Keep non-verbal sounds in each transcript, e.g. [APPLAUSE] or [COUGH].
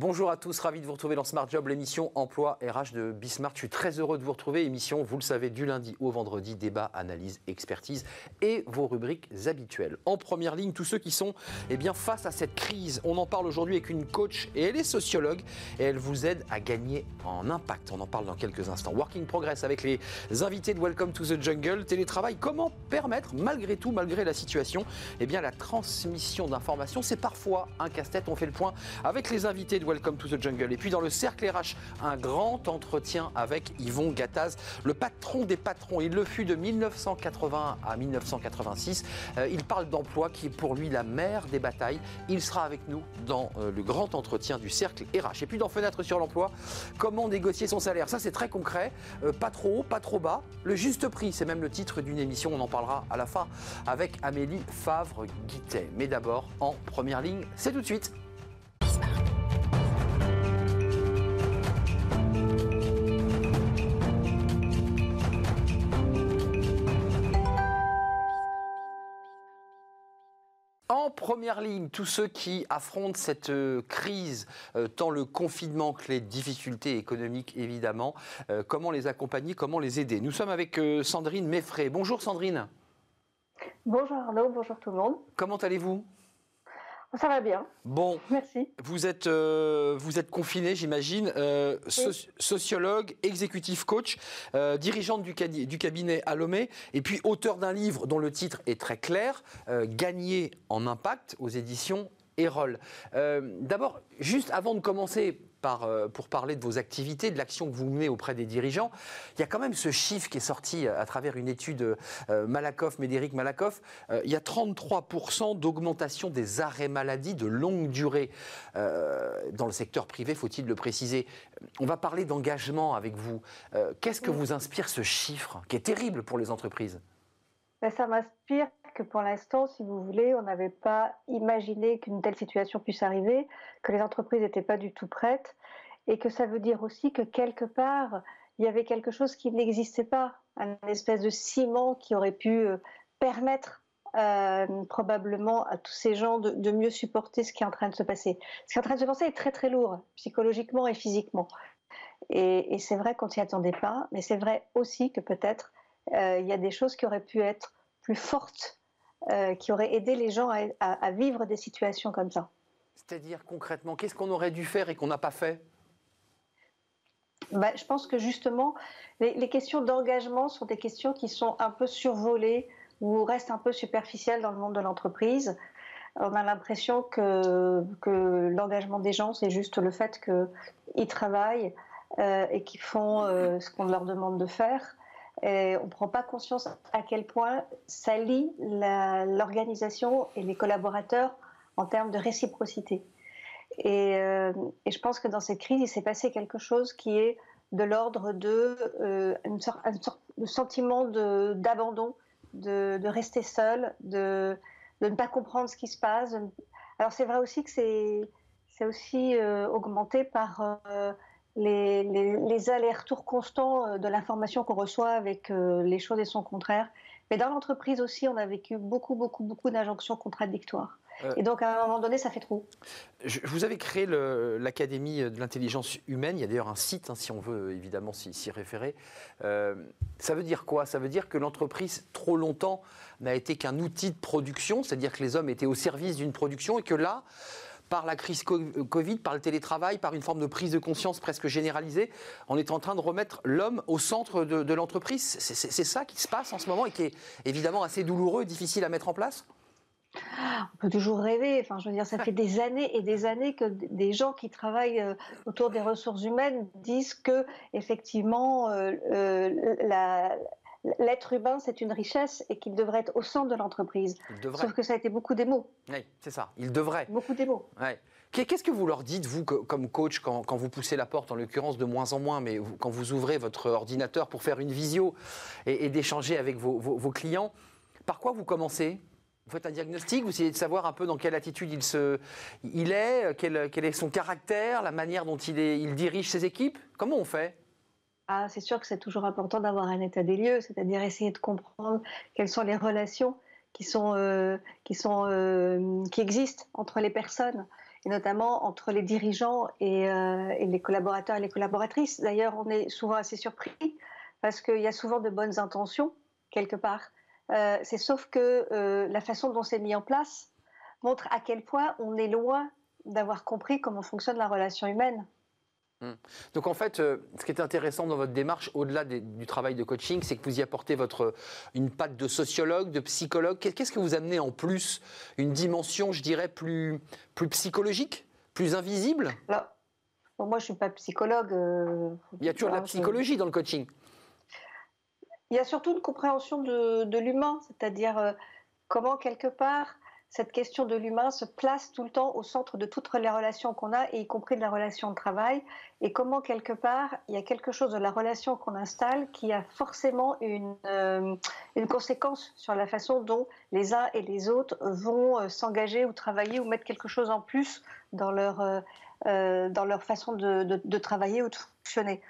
Bonjour à tous, ravi de vous retrouver dans Smart Job, l'émission Emploi RH de Bismart. Je suis très heureux de vous retrouver. Émission, vous le savez, du lundi au vendredi, débat, analyse, expertise et vos rubriques habituelles. En première ligne, tous ceux qui sont eh bien, face à cette crise. On en parle aujourd'hui avec une coach et elle est sociologue et elle vous aide à gagner en impact. On en parle dans quelques instants. Working Progress avec les invités de Welcome to the Jungle. Télétravail, comment permettre, malgré tout, malgré la situation, eh bien, la transmission d'informations? C'est parfois un casse-tête. On fait le point avec les invités de Welcome to the Jungle. Et puis dans le cercle RH, un grand entretien avec Yvon Gattaz, le patron des patrons. Il le fut de 1980 à 1986. Euh, il parle d'emploi qui est pour lui la mère des batailles. Il sera avec nous dans euh, le grand entretien du cercle RH. Et puis dans Fenêtre sur l'emploi, comment négocier son salaire? Ça c'est très concret, euh, pas trop haut, pas trop bas. Le juste prix, c'est même le titre d'une émission, on en parlera à la fin avec Amélie Favre-Guittet. Mais d'abord, en première ligne, c'est tout de suite. En première ligne, tous ceux qui affrontent cette euh, crise, euh, tant le confinement que les difficultés économiques évidemment, euh, comment les accompagner, comment les aider? Nous sommes avec Sandrine Meffray. Bonjour Sandrine. Bonjour Arnaud, bonjour tout le monde. Comment allez-vous? Ça va bien. Bon, merci. Vous êtes, euh, vous êtes confiné, j'imagine, euh, sociologue, exécutif coach, euh, dirigeante du, du, cabinet Alomé, et puis auteur d'un livre dont le titre est très clair, Gagner en impact aux éditions Erol. D'abord, juste avant de commencer, euh, pour parler de vos activités, de l'action que vous menez auprès des dirigeants. Il y a quand même ce chiffre qui est sorti euh, à travers une étude euh, Malakoff, Médéric Malakoff. il y a 33% d'augmentation des arrêts maladie de longue durée dans le secteur privé, faut-il le préciser. On va parler d'engagement avec vous. Qu'est-ce que vous inspire ce chiffre qui est terrible pour les entreprises? Ben, Ça m'inspire que pour l'instant, si vous voulez, on n'avait pas imaginé qu'une telle situation puisse arriver, que les entreprises n'étaient pas du tout prêtes, et que ça veut dire aussi que quelque part, il y avait quelque chose qui n'existait pas, un espèce de ciment qui aurait pu euh, permettre euh, probablement à tous ces gens de, mieux supporter ce qui est en train de se passer. Ce qui est en train de se passer est très très lourd, psychologiquement et physiquement. Et, c'est vrai qu'on s'y attendait pas, mais c'est vrai aussi que peut-être euh, il y a des choses qui auraient pu être plus fortes euh, qui aurait aidé les gens à, vivre des situations comme ça. C'est-à-dire concrètement, qu'est-ce qu'on aurait dû faire et qu'on n'a pas fait? Bah, Je pense que justement, les, questions d'engagement sont des questions qui sont un peu survolées ou restent un peu superficielles dans le monde de l'entreprise. On a l'impression que, que l'engagement des gens, c'est juste le fait qu'ils travaillent euh, et qu'ils font euh, ce qu'on leur demande de faire on ne prend pas conscience à quel point ça lie l'organisation et les collaborateurs en termes de réciprocité. Euh, et, je pense que dans cette crise, il s'est passé quelque chose qui est de l'ordre de euh, de sentiment d'abandon, de, rester seul, de, ne pas comprendre ce qui se passe. Alors c'est vrai aussi que c'est aussi euh, augmenté par les, allers-retours constants euh, de l'information qu'on reçoit avec euh, les choses et son contraire. Mais dans l'entreprise aussi, on a vécu beaucoup, beaucoup, beaucoup d'injonctions contradictoires. Euh, et donc, à un moment donné, ça fait trop. vous avez créé l'Académie de l'intelligence humaine. Il y a d'ailleurs un site, hein, si on veut évidemment s'y référer. ça veut dire quoi? Ça veut dire que l'entreprise, trop longtemps, n'a été qu'un outil de production, c'est-à-dire que les hommes étaient au service d'une production et que là, par la crise euh, Covid, par le télétravail, par une forme de prise de conscience presque généralisée. On est en train de remettre l'homme au centre de, l'entreprise. C'est ça qui se passe en ce moment et qui est évidemment assez douloureux difficile à mettre en place? On peut toujours rêver. Enfin, je veux dire, ça fait des années et des années que des gens qui travaillent euh, autour des ressources humaines disent que, effectivement, euh, la, l'être humain, c'est une richesse et qu'il devrait être au centre de l'entreprise. Sauf que ça a été beaucoup des mots. Oui, c'est ça. Il devrait. Beaucoup des mots. Qu'est-ce que vous leur dites, vous, comme coach, quand, vous poussez la porte, en l'occurrence de moins en moins, mais quand vous ouvrez votre ordinateur pour faire une visio et, d'échanger avec vos, clients, par quoi vous commencez? Vous faites un diagnostic, vous essayez de savoir un peu dans quelle attitude il, se, il est, quel, est son caractère, la manière dont il, il dirige ses équipes? Comment on fait? Ah, c'est sûr que c'est toujours important d'avoir un état des lieux, c'est-à-dire essayer de comprendre quelles sont les relations qui sont, euh, euh, qui existent entre les personnes. et notamment entre les dirigeants et, et les collaborateurs et les collaboratrices. D'ailleurs, on est souvent assez surpris parce qu'il y a souvent de bonnes intentions quelque part. c'est sauf que la façon dont c'est mis en place montre à quel point on est loin d'avoir compris comment fonctionne la relation humaine. Hmm. Donc en fait, euh, ce qui est intéressant dans votre démarche, au-delà du travail de coaching, c'est que vous y apportez votre, une patte de sociologue, de psychologue. Qu'est-ce que vous amenez en plus? Une dimension, je dirais, plus, plus psychologique? Plus invisible? Moi, je ne suis pas psychologue. Euh, Il y a toujours la psychologie dans le coaching. Il y a surtout une compréhension de, de l'humain, c'est-à-dire euh, comment, quelque part, cette question de l'humain se place tout le temps au centre de toutes les relations qu'on a, et y compris de la relation de travail, et comment quelque part il y a quelque chose de la relation qu'on installe qui a forcément une, euh, une conséquence sur la façon dont les uns et les autres vont euh, s'engager ou travailler ou mettre quelque chose en plus dans leur, euh, dans leur façon de, de, travailler ou de fonctionner.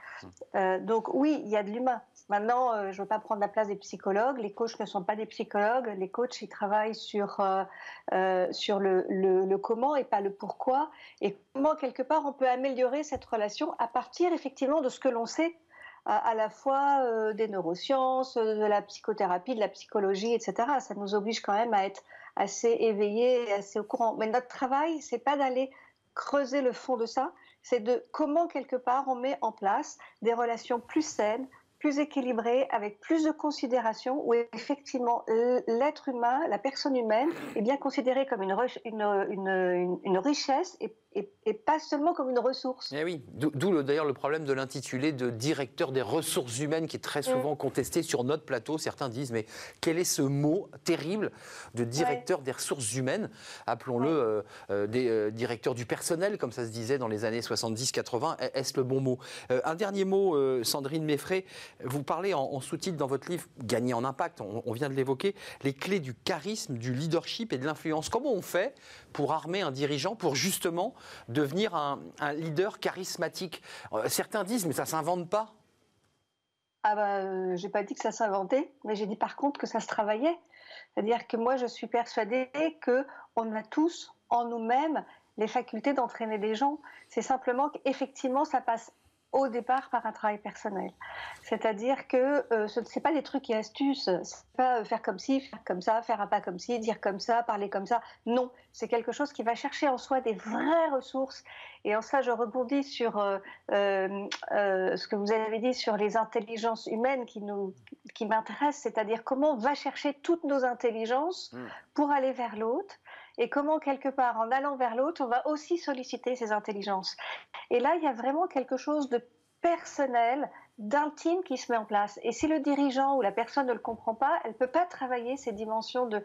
Mmh. donc oui, il y a de l'humain. Maintenant, euh, je ne veux pas prendre la place des psychologues. Les coachs ne sont pas des psychologues. Les coachs, ils travaillent sur, euh, euh, sur le, le, comment et pas le pourquoi. Et comment, quelque part, on peut améliorer cette relation à partir, effectivement, de ce que l'on sait, à, la fois des neurosciences, de la psychothérapie, de la psychologie, etc. Ça nous oblige quand même à être assez éveillés assez au courant. Mais notre travail, c'est pas d'aller creuser le fond de ça, c'est de comment quelque part on met en place des relations plus saines, plus équilibré, avec plus de considération, où effectivement l'être humain, la personne humaine, est bien considérée comme une, une, une richesse et et, pas seulement comme une ressource. Eh oui, d'où d'ailleurs le problème de l'intitulé de directeur des ressources humaines qui est très souvent mm. contesté sur notre plateau. Certains disent mais quel est ce mot terrible de directeur des ressources humaines? Appelons-le euh, euh, des euh, directeurs du personnel, comme ça se disait dans les années 70-80. Est-ce le bon mot? Un dernier mot, Sandrine Meffray. Vous parlez en, sous-titre dans votre livre Gagner en impact, on, on vient de l'évoquer, les clés du charisme, du leadership et de l'influence. Comment on fait pour armer un dirigeant, pour justement devenir un, leader charismatique. Euh, certains disent, mais ça ne s'invente pas. Ah bah, euh, j'ai pas dit que ça s'inventait, mais j'ai dit par contre que ça se travaillait. C'est-à-dire que moi, je suis persuadée que on a tous en nous-mêmes les facultés d'entraîner des gens. C'est simplement qu'effectivement, ça passe au départ par un travail personnel. C'est-à-dire que euh, ce n'est pas des trucs et astuces, c'est pas euh, faire comme ci, faire comme ça, faire un pas comme ci, dire comme ça, parler comme ça. Non, c'est quelque chose qui va chercher en soi des vraies ressources. Et en ça, je rebondis sur euh, ce que vous avez dit sur les intelligences humaines qui, nous, qui m'intéressent, c'est-à-dire comment on va chercher toutes nos intelligences mmh. pour aller vers l'autre et comment quelque part en allant vers l'autre, on va aussi solliciter ces intelligences. Et là, il y a vraiment quelque chose de personnel, d'intime qui se met en place. Et si le dirigeant ou la personne ne le comprend pas, elle ne peut pas travailler ces dimensions de,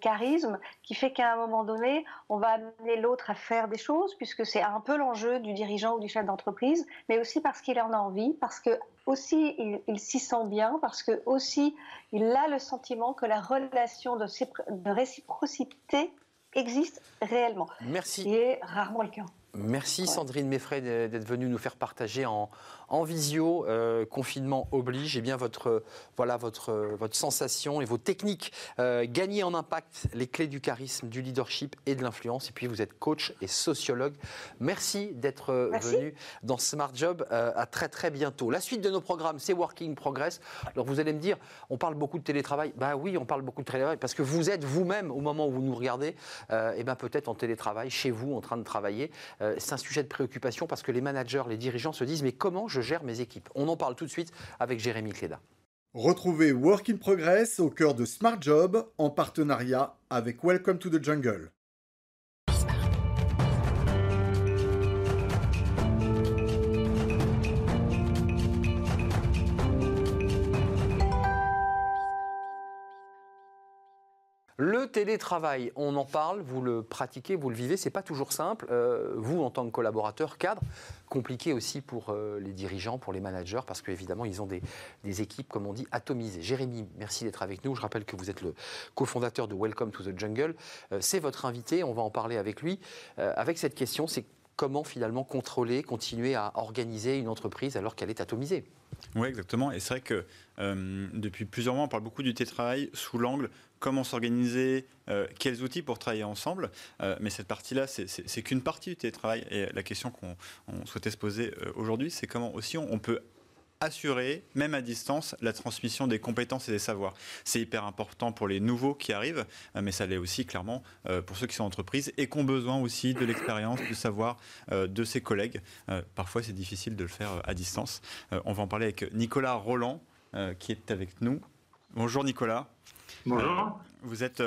charisme qui fait qu'à un moment donné, on va amener l'autre à faire des choses, puisque c'est un peu l'enjeu du dirigeant ou du chef d'entreprise, mais aussi parce qu'il en a envie, parce que aussi il, s'y sent bien, parce que aussi il a le sentiment que la relation de, de réciprocité existe réellement. Merci. Est rarement le cas. Merci Sandrine Meffray d'être venue nous faire partager en, en visio, euh, confinement oblige, et eh bien votre, voilà, votre, votre sensation et vos techniques. Euh, gagner en impact, les clés du charisme, du leadership et de l'influence. Et puis vous êtes coach et sociologue. Merci d'être euh, venu dans Smart Job. à très très bientôt. La suite de nos programmes, c'est Working Progress. Alors vous allez me dire, on parle beaucoup de télétravail. Ben oui, on parle beaucoup de télétravail parce que vous êtes vous-même au moment où vous nous regardez, et ben peut-être en télétravail, chez vous, en train de travailler. c'est un sujet de préoccupation parce que les managers, les dirigeants se disent mais comment je gère mes équipes On en parle tout de suite avec Jérémy Cléda. Retrouvez Work in Progress au cœur de Smart Job en partenariat avec Welcome to the Jungle. Le télétravail, on en parle, vous le pratiquez, vous le vivez, c'est pas toujours simple. Euh, vous, en tant que collaborateur, cadre, compliqué aussi pour euh, les dirigeants, pour les managers, parce qu'évidemment, ils ont des, équipes, comme on dit, atomisées. Jérémy, merci d'être avec nous. Je rappelle que vous êtes le cofondateur de Welcome to the Jungle. Euh, c'est votre invité, on va en parler avec lui. avec cette question, c'est comment finalement contrôler, continuer à organiser une entreprise alors qu'elle est atomisée? Oui, exactement. Et c'est vrai que depuis plusieurs mois, on parle beaucoup du télétravail sous l'angle comment s'organiser, euh, quels outils pour travailler ensemble. Euh, mais cette partie-là, c'est qu'une partie du télétravail. Et la question qu'on souhaitait se poser aujourd'hui, c'est comment aussi on peut assurer, même à distance, la transmission des compétences et des savoirs. C'est hyper important pour les nouveaux qui arrivent, euh, mais ça l'est aussi clairement euh, pour ceux qui sont en entreprise et qui ont besoin aussi de l'expérience, du savoir euh, de ses collègues. Parfois, c'est difficile de le faire à distance. On va en parler avec Nicolas Roland, qui est avec nous. Bonjour Nicolas. Bonjour. Vous êtes,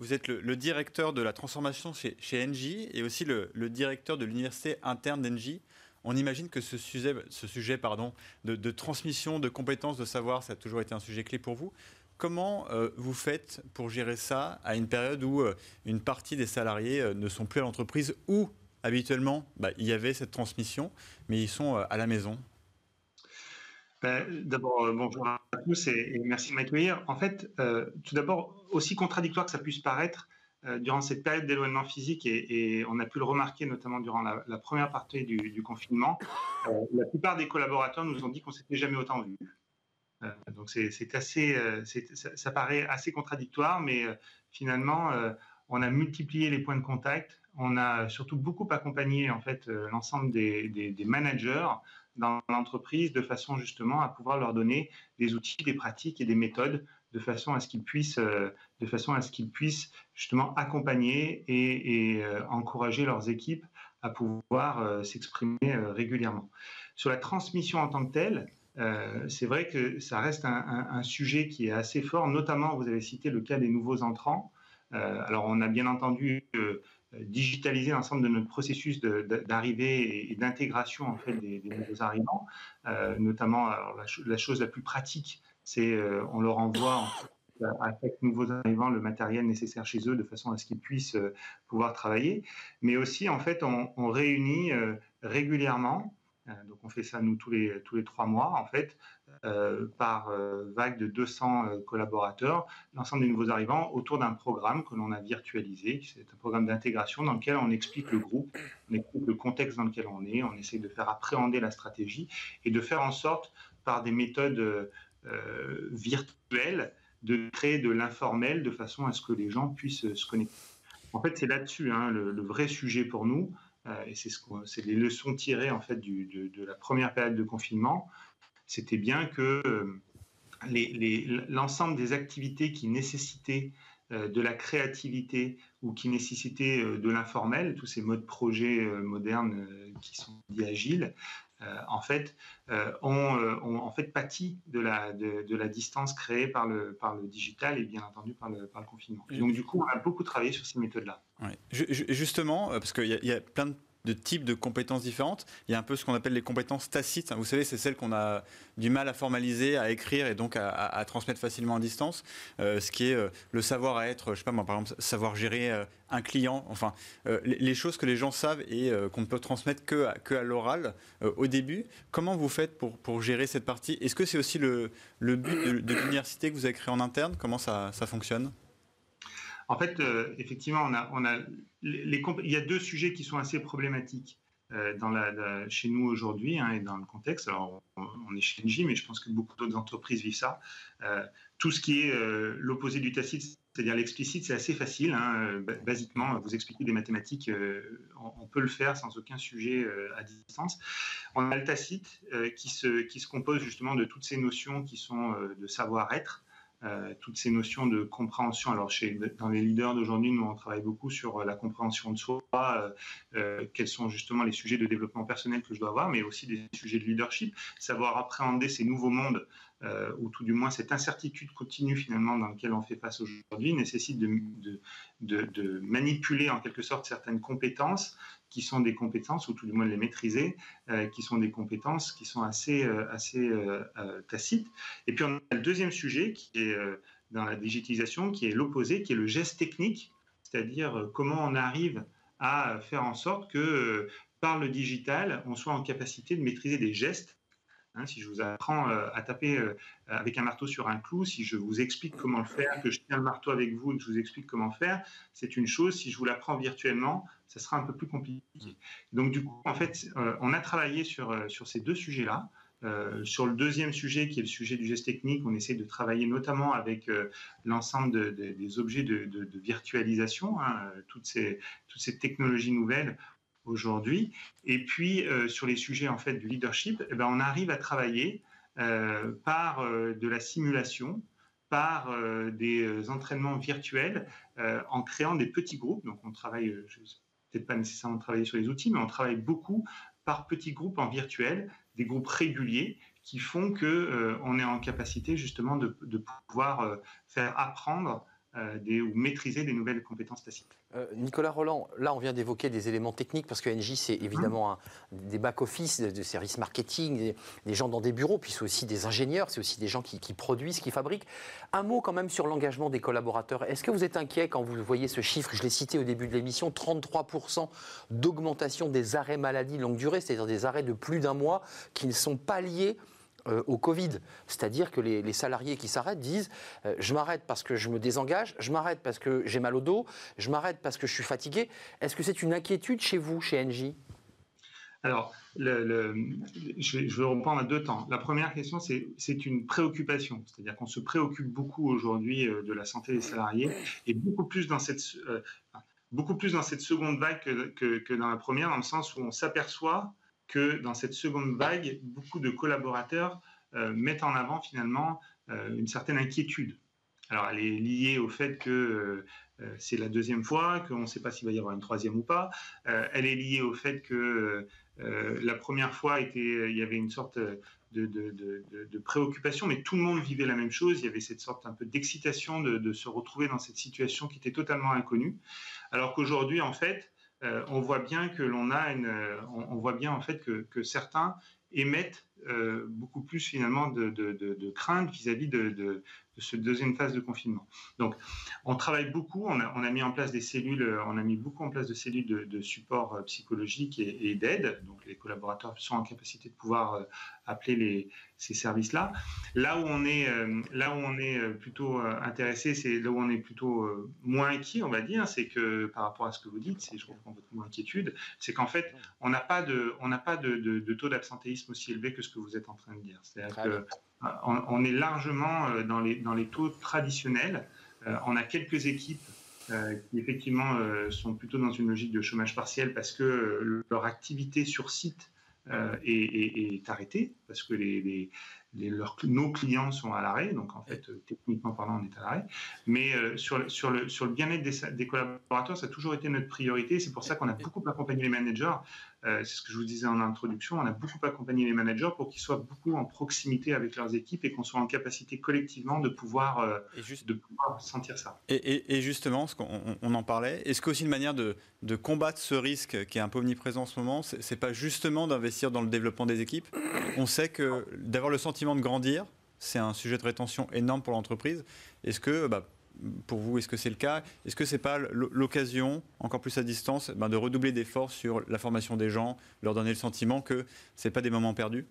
vous êtes le, directeur de la transformation chez, chez Engie et aussi le, directeur de l'université interne d'Engie. On imagine que ce sujet, ce sujet pardon, de, transmission de compétences, de savoir, ça a toujours été un sujet clé pour vous. Comment euh, vous faites pour gérer ça à une période où euh, une partie des salariés euh, ne sont plus à l'entreprise ou habituellement bah, il y avait cette transmission, mais ils sont à la maison? Ben, D'abord, bonjour à tous et, merci de m'accueillir. En fait, tout d'abord, aussi contradictoire que ça puisse paraître, euh, durant cette période d'éloignement physique, et, on a pu le remarquer notamment durant la, première partie du, confinement, euh, la plupart des collaborateurs nous ont dit qu'on s'était jamais autant vu. Euh, donc c'est assez, ça, paraît assez contradictoire, mais finalement, on a multiplié les points de contact. On a surtout beaucoup accompagné en fait l'ensemble des, managers dans l'entreprise de façon justement à pouvoir leur donner des outils, des pratiques et des méthodes de façon à ce qu'ils puissent, euh, de façon à ce qu'ils puissent justement accompagner et, euh, encourager leurs équipes à pouvoir euh, s'exprimer régulièrement. Sur la transmission en tant que telle, c'est vrai que ça reste un, sujet qui est assez fort, notamment vous avez cité le cas des nouveaux entrants. alors on a bien entendu digitaliser l'ensemble de notre processus d'arrivée et, d'intégration en fait des, nouveaux arrivants, notamment la, chose la plus pratique c'est euh, on leur envoie à chaque nouveau arrivant le matériel nécessaire chez eux de façon à ce qu'ils puissent euh, pouvoir travailler. Mais aussi, en fait, on, réunit euh, régulièrement, donc on fait ça nous tous les, tous les trois mois, en fait, par vague de 200 collaborateurs, l'ensemble des nouveaux arrivants autour d'un programme que l'on a virtualisé. C'est un programme d'intégration dans lequel on explique le groupe, on explique le contexte dans lequel on est, on essaie de faire appréhender la stratégie et de faire en sorte, par des méthodes euh, virtuel de créer de l'informel de façon à ce que les gens puissent se connecter. En fait, c'est là-dessus hein, le, vrai sujet pour nous, euh, et c'est ce les leçons tirées en fait de, la première période de confinement. C'était bien que euh, l'ensemble des activités qui nécessitaient de la créativité ou qui nécessitaient de l'informel, tous ces modes projets modernes qui sont dits agiles, euh, en fait, euh, euh, ont, en fait pâti de la, de, la distance créée par le, par le digital et bien entendu par le, par le confinement. donc du coup, on a beaucoup travaillé sur ces méthodes-là. Justement, parce qu'il y, y, a plein de de types de compétences différentes. Il y a un peu ce qu'on appelle les compétences tacites. Vous savez, c'est celles qu'on a du mal à formaliser, à écrire et donc à, transmettre facilement à distance. Euh, ce qui est euh, le savoir à être, je sais pas moi, par exemple, savoir gérer euh, un client. Enfin, les, choses que les gens savent et qu'on ne peut transmettre que que à l'oral au début. Comment vous faites pour, pour gérer cette partie? Est-ce que c'est aussi le, le but de, l'université que vous avez créé en interne? Comment ça, ça fonctionne? En fait, euh, effectivement, il y a deux sujets qui sont assez problématiques euh, chez nous aujourd'hui hein, et dans le contexte. Alors, on, est chez Engie, mais je pense que beaucoup d'autres entreprises vivent ça. Euh, tout ce qui est l'opposé du tacite, c'est-à-dire l'explicite, c'est assez facile. Hein, basiquement, vous expliquer des mathématiques, on, peut le faire sans aucun sujet à distance. On a le tacite qui se compose justement de toutes ces notions qui sont de savoir-être. Euh, toutes ces notions de compréhension. Alors, chez, dans les leaders d'aujourd'hui, nous, on travaille beaucoup sur euh, la compréhension de soi, euh, quels sont justement les sujets de développement personnel que je dois avoir, mais aussi des sujets de leadership, savoir appréhender ces nouveaux mondes, ou tout du moins cette incertitude continue finalement dans laquelle on fait face aujourd'hui, nécessite de, manipuler en quelque sorte certaines compétences qui sont des compétences, ou tout du moins les maîtriser, euh, qui sont des compétences qui sont assez, euh, assez euh, tacites. Et puis on a le deuxième sujet qui est dans la digitalisation, qui est l'opposé, qui est le geste technique, c'est-à-dire comment on arrive à faire en sorte que par le digital, on soit en capacité de maîtriser des gestes Hein, si je vous apprends euh, à taper euh, avec un marteau sur un clou, si je vous explique comment le faire, que je tiens le marteau avec vous et que je vous explique comment faire, c'est une chose. Si je vous l'apprends virtuellement, ça sera un peu plus compliqué. Donc du coup, en fait, euh, on a travaillé sur, sur ces deux sujets-là. sur le deuxième sujet, qui est le sujet du geste technique, on essaie de travailler notamment avec l'ensemble des objets de, virtualisation, hein, toutes, ces, toutes ces technologies nouvelles aujourd'hui. Et puis, euh, sur les sujets en fait du leadership, eh ben, on arrive à travailler euh, par euh, de la simulation, par des entraînements virtuels, en créant des petits groupes. Donc, on travaille, peut-être pas nécessairement travailler sur les outils, mais on travaille beaucoup par petits groupes en virtuel, des groupes réguliers qui font que on est en capacité justement de, pouvoir faire apprendre des, ou maîtriser des nouvelles compétences tacites. Euh, Nicolas Roland, là on vient d'évoquer des éléments techniques parce que NJ c'est évidemment un, des back-office, de, services marketing, des, gens dans des bureaux, puis c'est aussi des ingénieurs, c'est aussi des gens qui, produisent, qui fabriquent. Un mot quand même sur l'engagement des collaborateurs. Est-ce que vous êtes inquiet quand vous voyez ce chiffre? Je l'ai cité au début de l'émission 33% d'augmentation des arrêts maladie longue durée, c'est-à-dire des arrêts de plus d'un mois qui ne sont pas liés euh, au Covid. C'est-à-dire que les, salariés qui s'arrêtent disent euh, je m'arrête parce que je me désengage, je m'arrête parce que j'ai mal au dos, je m'arrête parce que je suis fatigué. Est-ce que c'est une inquiétude chez vous, chez Engie? Alors, le, je, vais, reprendre à deux temps. La première question, c'est une préoccupation, c'est-à-dire qu'on se préoccupe beaucoup aujourd'hui euh, de la santé des salariés et beaucoup plus dans cette, beaucoup plus dans cette seconde vague que, dans la première, dans le sens où on s'aperçoit que dans cette seconde vague, beaucoup de collaborateurs euh, mettent en avant finalement euh, une certaine inquiétude. Alors, elle est liée au fait que euh, c'est la deuxième fois, qu'on ne sait pas s'il va y avoir une troisième ou pas. elle est liée au fait que la première fois, était, il y avait une sorte de, de, préoccupation, mais tout le monde vivait la même chose. Il y avait cette sorte un peu d'excitation de, se retrouver dans cette situation qui était totalement inconnue. Alors qu'aujourd'hui, en fait, euh, on voit bien que l'on a une, euh, on, voit bien en fait que, certains émettent euh, beaucoup plus finalement de, crainte vis-à-vis de, de cette deuxième phase de confinement. Donc, on travaille beaucoup, on a, mis en place des cellules, on a mis beaucoup en place de cellules de, support psychologique et, d'aide. Donc, les collaborateurs sont en capacité de pouvoir appeler les, ces services-là. Là où on est, euh, là où on est plutôt intéressé, c'est là où on est plutôt moins inquiet, on va dire, c'est que par rapport à ce que vous dites, si je reprends votre mot inquiétude, c'est qu'en fait, on n'a pas de, on n'a pas de, de taux d'absentéisme aussi élevé que ce que vous êtes en train de dire. C'est-à-dire que on, est largement euh, dans les, dans les taux traditionnels. Euh, on a quelques équipes euh, qui effectivement sont plutôt dans une logique de chômage partiel parce que leur activité sur site est, arrêtée, parce que les, nos clients sont à l'arrêt, donc en fait, techniquement parlant, on est à l'arrêt. Mais sur, sur, le, sur le bien-être des, des, collaborateurs, ça a toujours été notre priorité. C'est pour ça qu'on a beaucoup accompagné les managers euh, c'est ce que je vous disais en introduction, on a beaucoup accompagné les managers pour qu'ils soient beaucoup en proximité avec leurs équipes et qu'on soit en capacité collectivement de pouvoir, euh, de pouvoir sentir ça. Et, justement, ce on, en parlait, est-ce qu'aussi une manière de, combattre ce risque qui est un peu omniprésent en ce moment, c'est pas justement d'investir dans le développement des équipes? On sait que d'avoir le sentiment de grandir, c'est un sujet de rétention énorme pour l'entreprise. Est-ce que bah, pour vous, est-ce que c'est le cas? Est-ce que ce n'est pas l'occasion, encore plus à distance, ben, de redoubler d'efforts sur la formation des gens, leur donner le sentiment que ce n'est pas des moments perdus?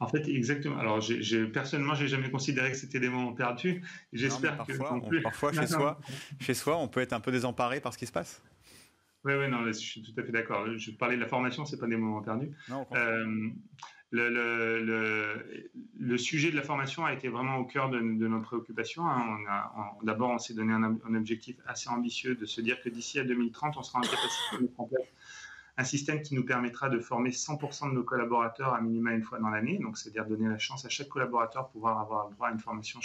En fait, exactement. Alors, personnellement, personnellement, j'ai jamais considéré que c'était des moments perdus. J'espère que parfois, chez [LAUGHS] soi, chez soi, on peut être un peu désemparé par ce qui se passe. Oui, oui, non, je suis tout à fait d'accord. Je parlais de la formation, c'est pas des moments perdus. Non, le, sujet de la formation a été vraiment au cœur de, nos préoccupations. Hein. D'abord, on s'est donné un, objectif assez ambitieux de se dire que d'ici à 2030, on sera en capacité de mettre en place un système qui nous permettra de former 100% de nos collaborateurs à minima une fois dans l'année. Donc, c'est-à-dire donner la chance à chaque collaborateur de pouvoir avoir droit à une formation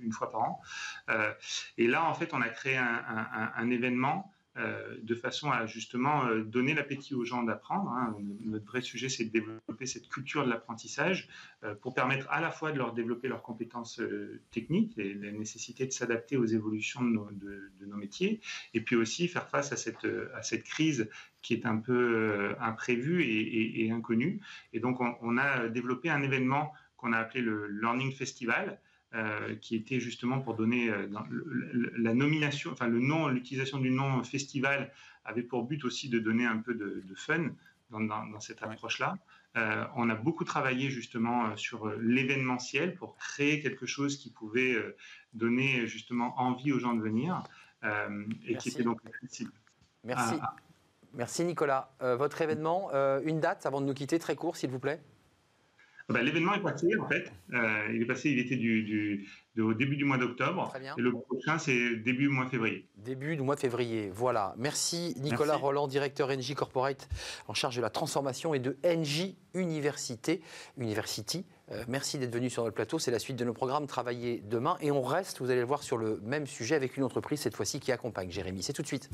une fois par an. Euh, et là, en fait, on a créé un événement euh, de façon à justement euh, donner l'appétit aux gens d'apprendre. Hein. Notre vrai sujet, c'est de développer cette culture de l'apprentissage euh, pour permettre à la fois de leur développer leurs compétences techniques et la nécessité de s'adapter aux évolutions de nos, métiers, et puis aussi faire face à cette, à cette crise qui est un peu imprévue et, inconnue. Et donc, on, a développé un événement qu'on a appelé le Learning Festival, euh, qui était justement pour donner euh, la nomination, enfin le nom, l'utilisation du nom festival avait pour but aussi de donner un peu de, fun dans, cette approche-là. on a beaucoup travaillé justement sur l'événementiel pour créer quelque chose qui pouvait donner justement envie aux gens de venir et qui était donc accessible. Merci. Ah, ah. Merci Nicolas. votre événement, une date avant de nous quitter, très court s'il vous plaît? Ah bah, l'événement est passé, en fait. Euh, il est passé, il était du, au début du mois d'octobre. Et le prochain, c'est début du mois de février. Début du mois de février, voilà. Merci Nicolas Roland, directeur NJ Corporate, en charge de la transformation et de NJ Université. University. Euh, merci d'être venu sur le plateau. C'est la suite de nos programmes Travailler demain. Et on reste, vous allez le voir, sur le même sujet avec une entreprise, cette fois-ci, qui accompagne Jérémy. C'est tout de suite.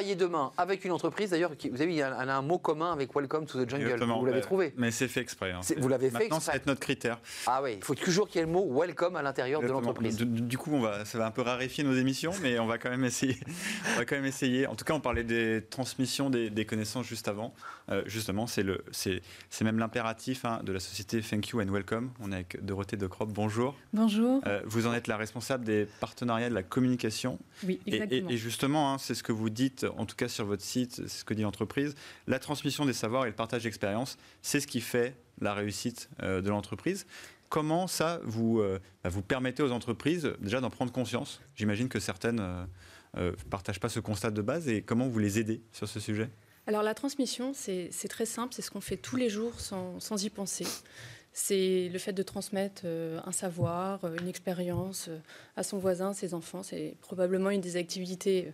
Travailler demain avec une entreprise, d'ailleurs, vous avez a un mot commun avec Welcome to the Jungle. Vous l'avez trouvé. Mais c'est fait exprès. Hein. Vous l'avez fait Maintenant, ça va être notre critère. Ah oui, il faut toujours qu'il y ait le mot Welcome à l'intérieur de l'entreprise. Du, coup, on va, ça va un peu raréfier nos émissions, mais on va quand même essayer. [LAUGHS] on va quand même essayer. En tout cas, on parlait des transmissions des, connaissances juste avant. Euh, justement, c'est le, c'est, même l'impératif hein, de la société Thank You and Welcome. On est avec Dorothée de Crop. Bonjour. Bonjour. Euh, vous en êtes la responsable des partenariats de la communication. Oui, exactement. Et, justement, hein, c'est ce que vous dites, en tout cas sur votre site, c'est ce que dit l'entreprise, la transmission des savoirs et le partage d'expérience, c'est ce qui fait la réussite euh, de l'entreprise. Comment ça, vous, euh, bah, vous permettez aux entreprises déjà d'en prendre conscience? J'imagine que certaines ne euh, partagent pas ce constat de base et comment vous les aidez sur ce sujet? Alors la transmission, c'est très simple, c'est ce qu'on fait tous les jours sans, sans y penser. C'est le fait de transmettre un savoir, une expérience à son voisin, ses enfants. C'est probablement une des activités